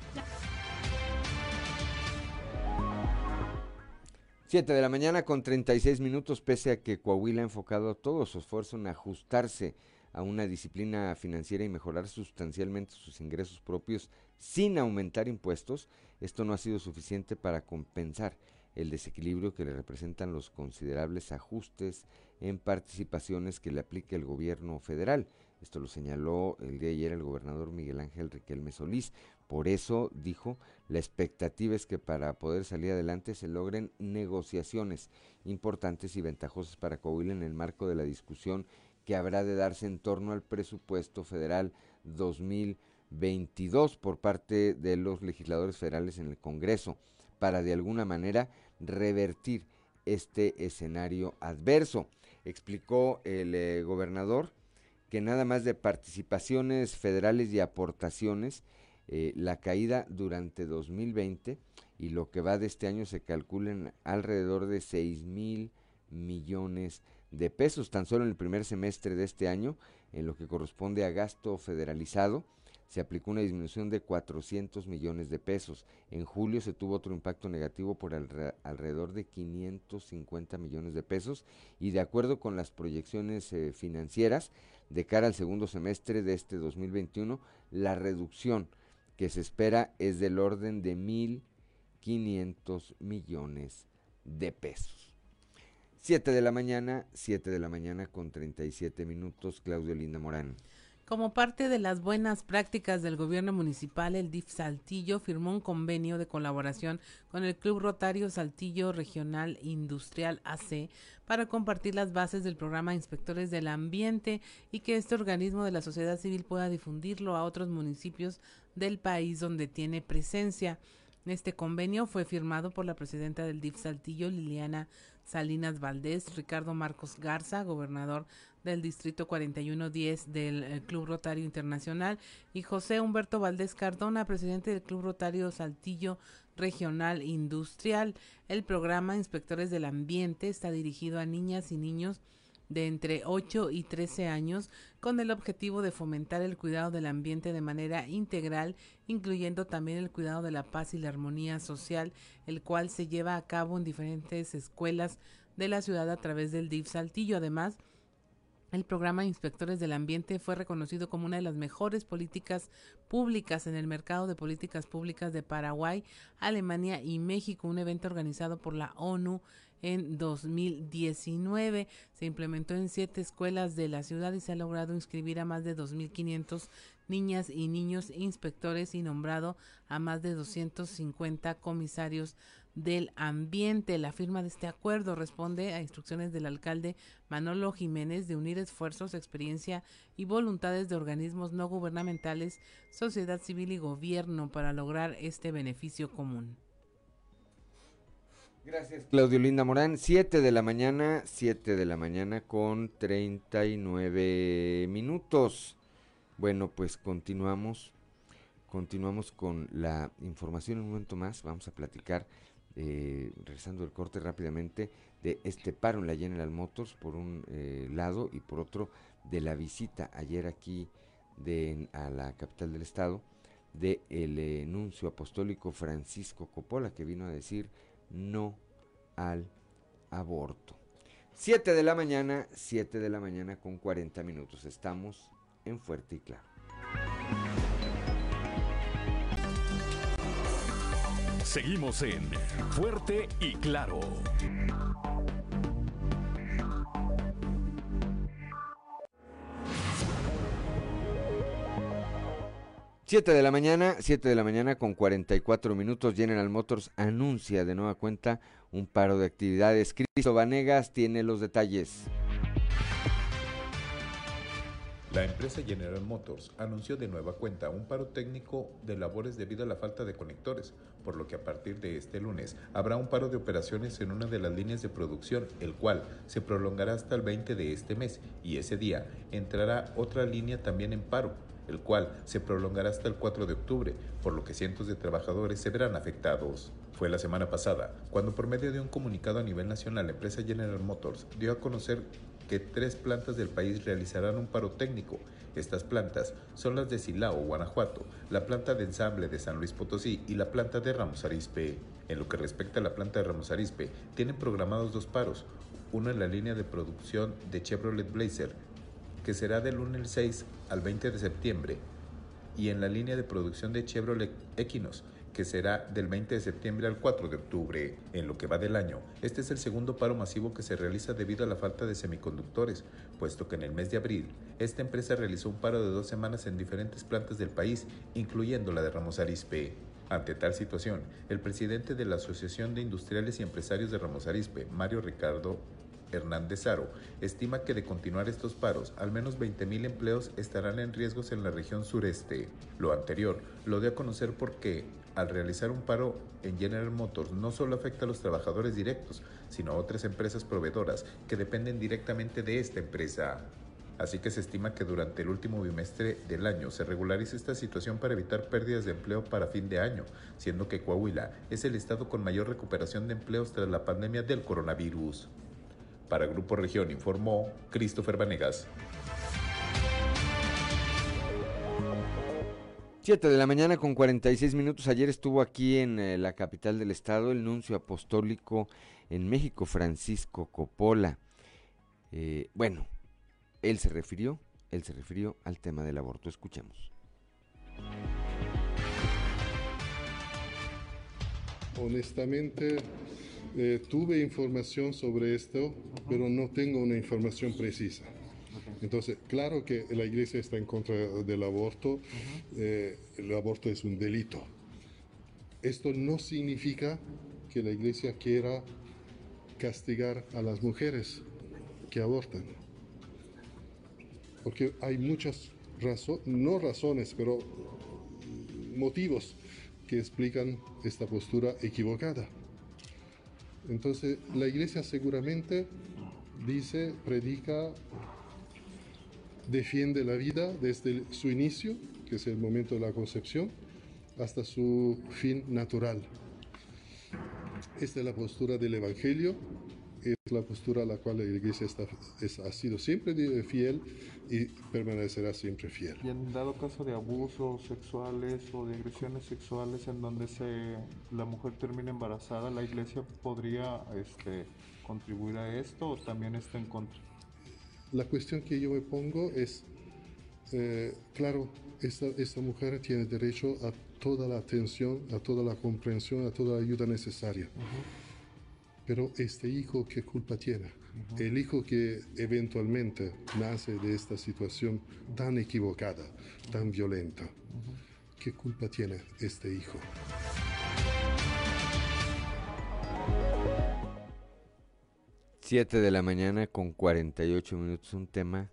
7 de la mañana con 36 minutos, pese a que Coahuila ha enfocado todo su esfuerzo en ajustarse a una disciplina financiera y mejorar sustancialmente sus ingresos propios sin aumentar impuestos, esto no ha sido suficiente para compensar el desequilibrio que le representan los considerables ajustes en participaciones que le aplica el gobierno federal. Esto lo señaló el día de ayer el gobernador Miguel Ángel Riquelme Solís. Por eso, dijo, la expectativa es que para poder salir adelante se logren negociaciones importantes y ventajosas para Coahuila en el marco de la discusión que habrá de darse en torno al presupuesto federal 2022 por parte de los legisladores federales en el Congreso para de alguna manera revertir este escenario adverso. Explicó el eh, gobernador que nada más de participaciones federales y aportaciones, eh, la caída durante 2020 y lo que va de este año se calculen alrededor de 6 mil millones de de pesos tan solo en el primer semestre de este año, en lo que corresponde a gasto federalizado, se aplicó una disminución de 400 millones de pesos. En julio se tuvo otro impacto negativo por alrededor de 550 millones de pesos y de acuerdo con las proyecciones eh, financieras de cara al segundo semestre de este 2021, la reducción que se espera es del orden de 1.500 millones de pesos. 7 de la mañana, 7 de la mañana con 37 minutos, Claudio Linda Morán. Como parte de las buenas prácticas del gobierno municipal, el DIF Saltillo firmó un convenio de colaboración con el Club Rotario Saltillo Regional Industrial AC para compartir las bases del programa Inspectores del Ambiente y que este organismo de la sociedad civil pueda difundirlo a otros municipios del país donde tiene presencia. Este convenio fue firmado por la presidenta del DIF Saltillo, Liliana Salinas Valdés, Ricardo Marcos Garza, gobernador del Distrito 4110 del eh, Club Rotario Internacional, y José Humberto Valdés Cardona, presidente del Club Rotario Saltillo Regional Industrial. El programa Inspectores del Ambiente está dirigido a niñas y niños de entre 8 y 13 años con el objetivo de fomentar el cuidado del ambiente de manera integral, incluyendo también el cuidado de la paz y la armonía social, el cual se lleva a cabo en diferentes escuelas de la ciudad a través del DIF Saltillo. Además, el programa Inspectores del Ambiente fue reconocido como una de las mejores políticas públicas en el mercado de políticas públicas de Paraguay, Alemania y México, un evento organizado por la ONU en 2019. Se implementó en siete escuelas de la ciudad y se ha logrado inscribir a más de 2.500 niñas y niños inspectores y nombrado a más de 250 comisarios del ambiente. La firma de este acuerdo responde a instrucciones del alcalde Manolo Jiménez de unir esfuerzos, experiencia y voluntades de organismos no gubernamentales, sociedad civil y gobierno para lograr este beneficio común. Gracias, Claudio Linda Morán. 7 de la mañana, 7 de la mañana con 39 minutos. Bueno, pues continuamos. Continuamos con la información un momento más. Vamos a platicar, eh, regresando el corte rápidamente, de este paro en la General Motors por un eh, lado y por otro de la visita ayer aquí de, a la capital del estado de enuncio apostólico Francisco Coppola que vino a decir no al aborto. 7 de la mañana, 7 de la mañana con 40 minutos. Estamos en Fuerte y Claro. Seguimos en Fuerte y Claro. 7 de la mañana, 7 de la mañana con 44 minutos, General Motors anuncia de nueva cuenta un paro de actividades. Cristo Vanegas tiene los detalles. La empresa General Motors anunció de nueva cuenta un paro técnico de labores debido a la falta de conectores, por lo que a partir de este lunes habrá un paro de operaciones en una de las líneas de producción, el cual se prolongará hasta el 20 de este mes y ese día entrará otra línea también en paro el cual se prolongará hasta el 4 de octubre, por lo que cientos de trabajadores se verán afectados. Fue la semana pasada, cuando por medio de un comunicado a nivel nacional la empresa General Motors dio a conocer que tres plantas del país realizarán un paro técnico. Estas plantas son las de Silao, Guanajuato, la planta de ensamble de San Luis Potosí y la planta de Ramos Arizpe. En lo que respecta a la planta de Ramos Arizpe, tienen programados dos paros, uno en la línea de producción de Chevrolet Blazer, que será del lunes 6 al 20 de septiembre, y en la línea de producción de Chevrolet Equinox, que será del 20 de septiembre al 4 de octubre. En lo que va del año, este es el segundo paro masivo que se realiza debido a la falta de semiconductores, puesto que en el mes de abril, esta empresa realizó un paro de dos semanas en diferentes plantas del país, incluyendo la de Ramos Arizpe. Ante tal situación, el presidente de la Asociación de Industriales y Empresarios de Ramos Arizpe, Mario Ricardo Hernández Aro, estima que de continuar estos paros, al menos 20.000 empleos estarán en riesgos en la región sureste. Lo anterior lo dio a conocer porque, al realizar un paro en General Motors, no solo afecta a los trabajadores directos, sino a otras empresas proveedoras que dependen directamente de esta empresa. Así que se estima que durante el último bimestre del año se regularice esta situación para evitar pérdidas de empleo para fin de año, siendo que Coahuila es el estado con mayor recuperación de empleos tras la pandemia del coronavirus. Para Grupo Región informó Christopher Vanegas. 7 de la mañana con 46 minutos. Ayer estuvo aquí en eh, la capital del estado el nuncio apostólico en México, Francisco Coppola. Eh, bueno, él se refirió, él se refirió al tema del aborto. Escuchemos. Honestamente, eh, tuve información sobre esto, pero no tengo una información precisa. Entonces, claro que la iglesia está en contra del aborto. Eh, el aborto es un delito. Esto no significa que la iglesia quiera castigar a las mujeres que abortan. Porque hay muchas razones, no razones, pero motivos que explican esta postura equivocada. Entonces, la iglesia seguramente dice, predica, defiende la vida desde su inicio, que es el momento de la concepción, hasta su fin natural. Esta es la postura del Evangelio, la postura a la cual la Iglesia está, ha sido siempre fiel y permanecerá siempre fiel. Y en dado caso de abusos sexuales o de agresiones sexuales en donde se, la mujer termina embarazada, ¿la Iglesia podría este, contribuir a esto o también está en contra? La cuestión que yo me pongo es, eh, claro, esta, esta mujer tiene derecho a toda la atención, a toda la comprensión, a toda la ayuda necesaria. Pero este hijo, ¿qué culpa tiene? El hijo que eventualmente nace de esta situación tan equivocada, tan violenta, ¿qué culpa tiene este hijo? Siete de la mañana con 48 minutos, un tema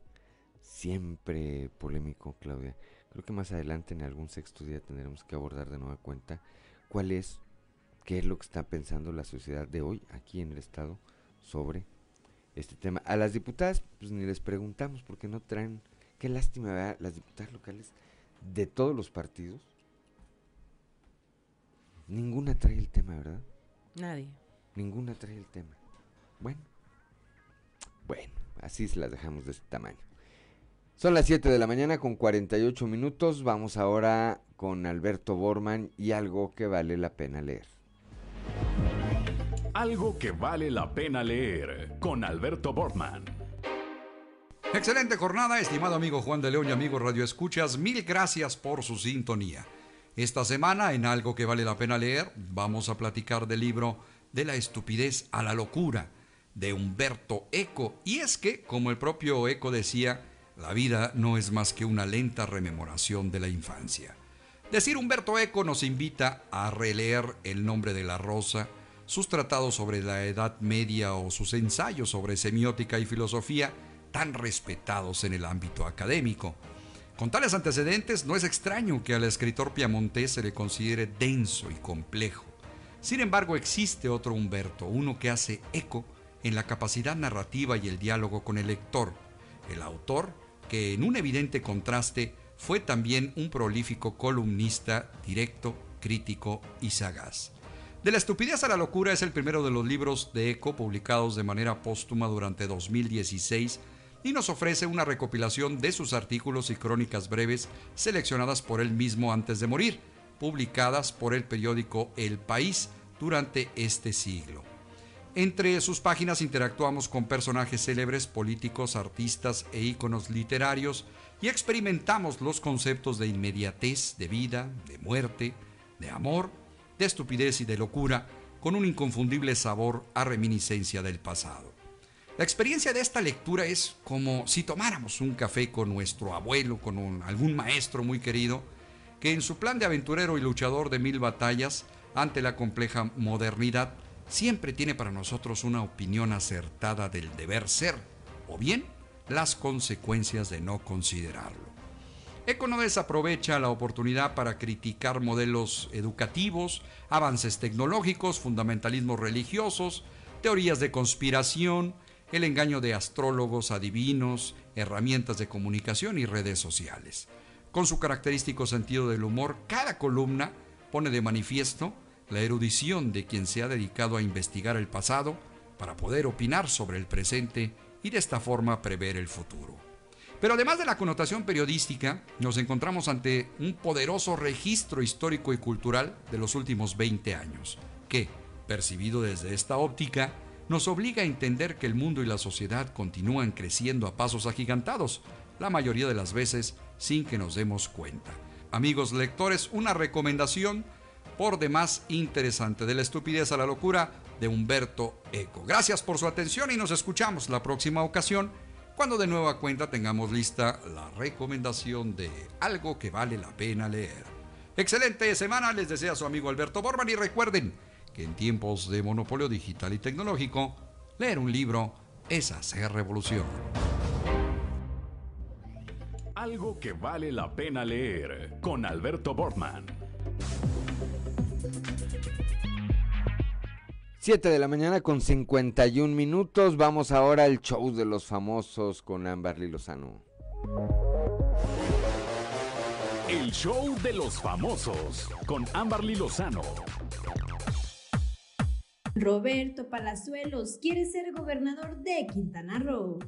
siempre polémico, Claudia. Creo que más adelante en algún sexto día tendremos que abordar de nueva cuenta cuál es, qué es lo que está pensando la sociedad de hoy aquí en el Estado sobre este tema. A las diputadas, pues ni les preguntamos porque no traen, qué lástima, ¿verdad? Las diputadas locales de todos los partidos, ninguna trae el tema, ¿verdad? Nadie. Ninguna trae el tema. Bueno, bueno, así se las dejamos de este tamaño. Son las 7 de la mañana con 48 minutos. Vamos ahora con Alberto Borman y algo que vale la pena leer. Algo que vale la pena leer con Alberto Borman. Excelente jornada, estimado amigo Juan de León y amigo Radio Escuchas. Mil gracias por su sintonía. Esta semana, en Algo que vale la pena leer, vamos a platicar del libro De la estupidez a la locura de Humberto Eco. Y es que, como el propio Eco decía, la vida no es más que una lenta rememoración de la infancia. Decir Humberto Eco nos invita a releer El nombre de la rosa, sus tratados sobre la Edad Media o sus ensayos sobre semiótica y filosofía, tan respetados en el ámbito académico. Con tales antecedentes, no es extraño que al escritor piamontés se le considere denso y complejo. Sin embargo, existe otro Humberto, uno que hace eco en la capacidad narrativa y el diálogo con el lector. El autor que en un evidente contraste fue también un prolífico columnista, directo, crítico y sagaz. De la estupidez a la locura es el primero de los libros de Eco publicados de manera póstuma durante 2016 y nos ofrece una recopilación de sus artículos y crónicas breves seleccionadas por él mismo antes de morir, publicadas por el periódico El País durante este siglo. Entre sus páginas interactuamos con personajes célebres, políticos, artistas e íconos literarios y experimentamos los conceptos de inmediatez, de vida, de muerte, de amor, de estupidez y de locura, con un inconfundible sabor a reminiscencia del pasado. La experiencia de esta lectura es como si tomáramos un café con nuestro abuelo, con algún maestro muy querido, que en su plan de aventurero y luchador de mil batallas ante la compleja modernidad siempre tiene para nosotros una opinión acertada del deber ser, o bien las consecuencias de no considerarlo. Eco no desaprovecha la oportunidad para criticar modelos educativos, avances tecnológicos, fundamentalismos religiosos, teorías de conspiración, el engaño de astrólogos, adivinos, herramientas de comunicación y redes sociales. Con su característico sentido del humor, cada columna pone de manifiesto la erudición de quien se ha dedicado a investigar el pasado para poder opinar sobre el presente y de esta forma prever el futuro. Pero además de la connotación periodística, nos encontramos ante un poderoso registro histórico y cultural de los últimos 20 años, que, percibido desde esta óptica, nos obliga a entender que el mundo y la sociedad continúan creciendo a pasos agigantados, la mayoría de las veces sin que nos demos cuenta. Amigos lectores, una recomendación por demás interesante, de la estupidez a la locura, de Humberto Eco. Gracias por su atención y nos escuchamos la próxima ocasión cuando de nueva cuenta tengamos lista la recomendación de algo que vale la pena leer. Excelente semana les desea su amigo Alberto Borman y recuerden que en tiempos de monopolio digital y tecnológico, leer un libro es hacer revolución. Algo que vale la pena leer con Alberto Borman. 7 de la mañana con 51 minutos. Vamos ahora al show de los famosos con Amberly Lozano. El show de los famosos con Amberly Lozano. Roberto Palazuelos quiere ser gobernador de Quintana Roo.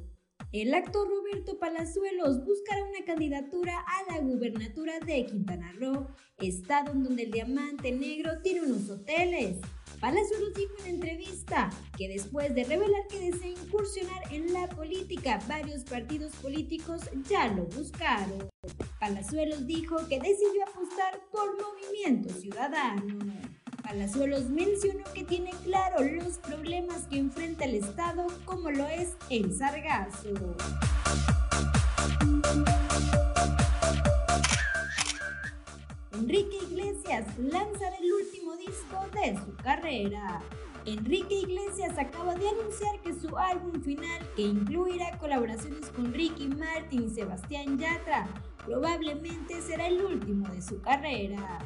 El actor Roberto Palazuelos buscará una candidatura a la gubernatura de Quintana Roo, estado en donde el diamante negro tiene unos hoteles. Palazuelos dijo en entrevista que después de revelar que desea incursionar en la política, varios partidos políticos ya lo buscaron. Palazuelos dijo que decidió apostar por Movimiento Ciudadano. Palazuelos mencionó que tiene claro los problemas que enfrenta el Estado, como lo es el sargazo. Enrique Iglesias lanzará el último disco de su carrera. Enrique Iglesias acaba de anunciar que su álbum final, que incluirá colaboraciones con Ricky Martin y Sebastián Yatra, probablemente será el último de su carrera.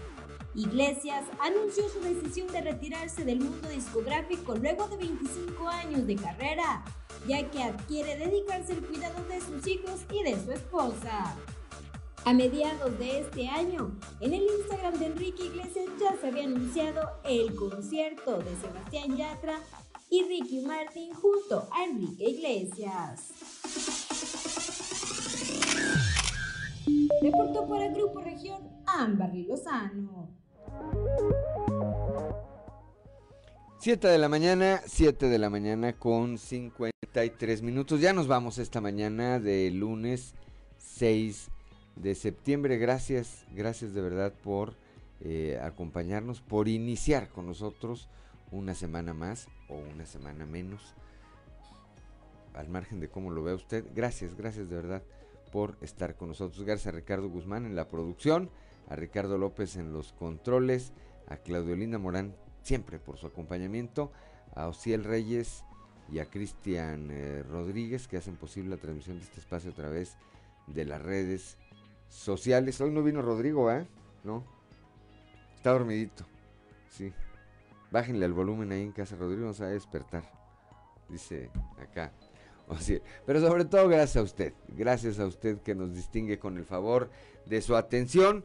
Iglesias anunció su decisión de retirarse del mundo discográfico luego de 25 años de carrera, ya que adquiere dedicarse al cuidado de sus hijos y de su esposa. A mediados de este año, en el Instagram de Enrique Iglesias ya se había anunciado el concierto de Sebastián Yatra y Ricky Martin junto a Enrique Iglesias. Reportó para Grupo Región Ámbar Lozano. 7 de la mañana, 7 de la mañana con 53 minutos. Ya nos vamos esta mañana de lunes 6 de septiembre. Gracias, gracias de verdad por eh, acompañarnos, por iniciar con nosotros una semana más o una semana menos. Al margen de cómo lo ve usted. Gracias, gracias de verdad por estar con nosotros. Gracias a Ricardo Guzmán en la producción, a Ricardo López en los controles, a Claudio Linda Morán siempre por su acompañamiento, a Ociel Reyes y a Cristian eh, Rodríguez que hacen posible la transmisión de este espacio a través de las redes sociales. Hoy no vino Rodrigo, ¿eh? No. Está dormidito. Sí. Bájenle el volumen ahí en casa. Rodrigo no sabe despertar. Dice acá. O pero sobre todo gracias a usted. Gracias a usted que nos distingue con el favor de su atención.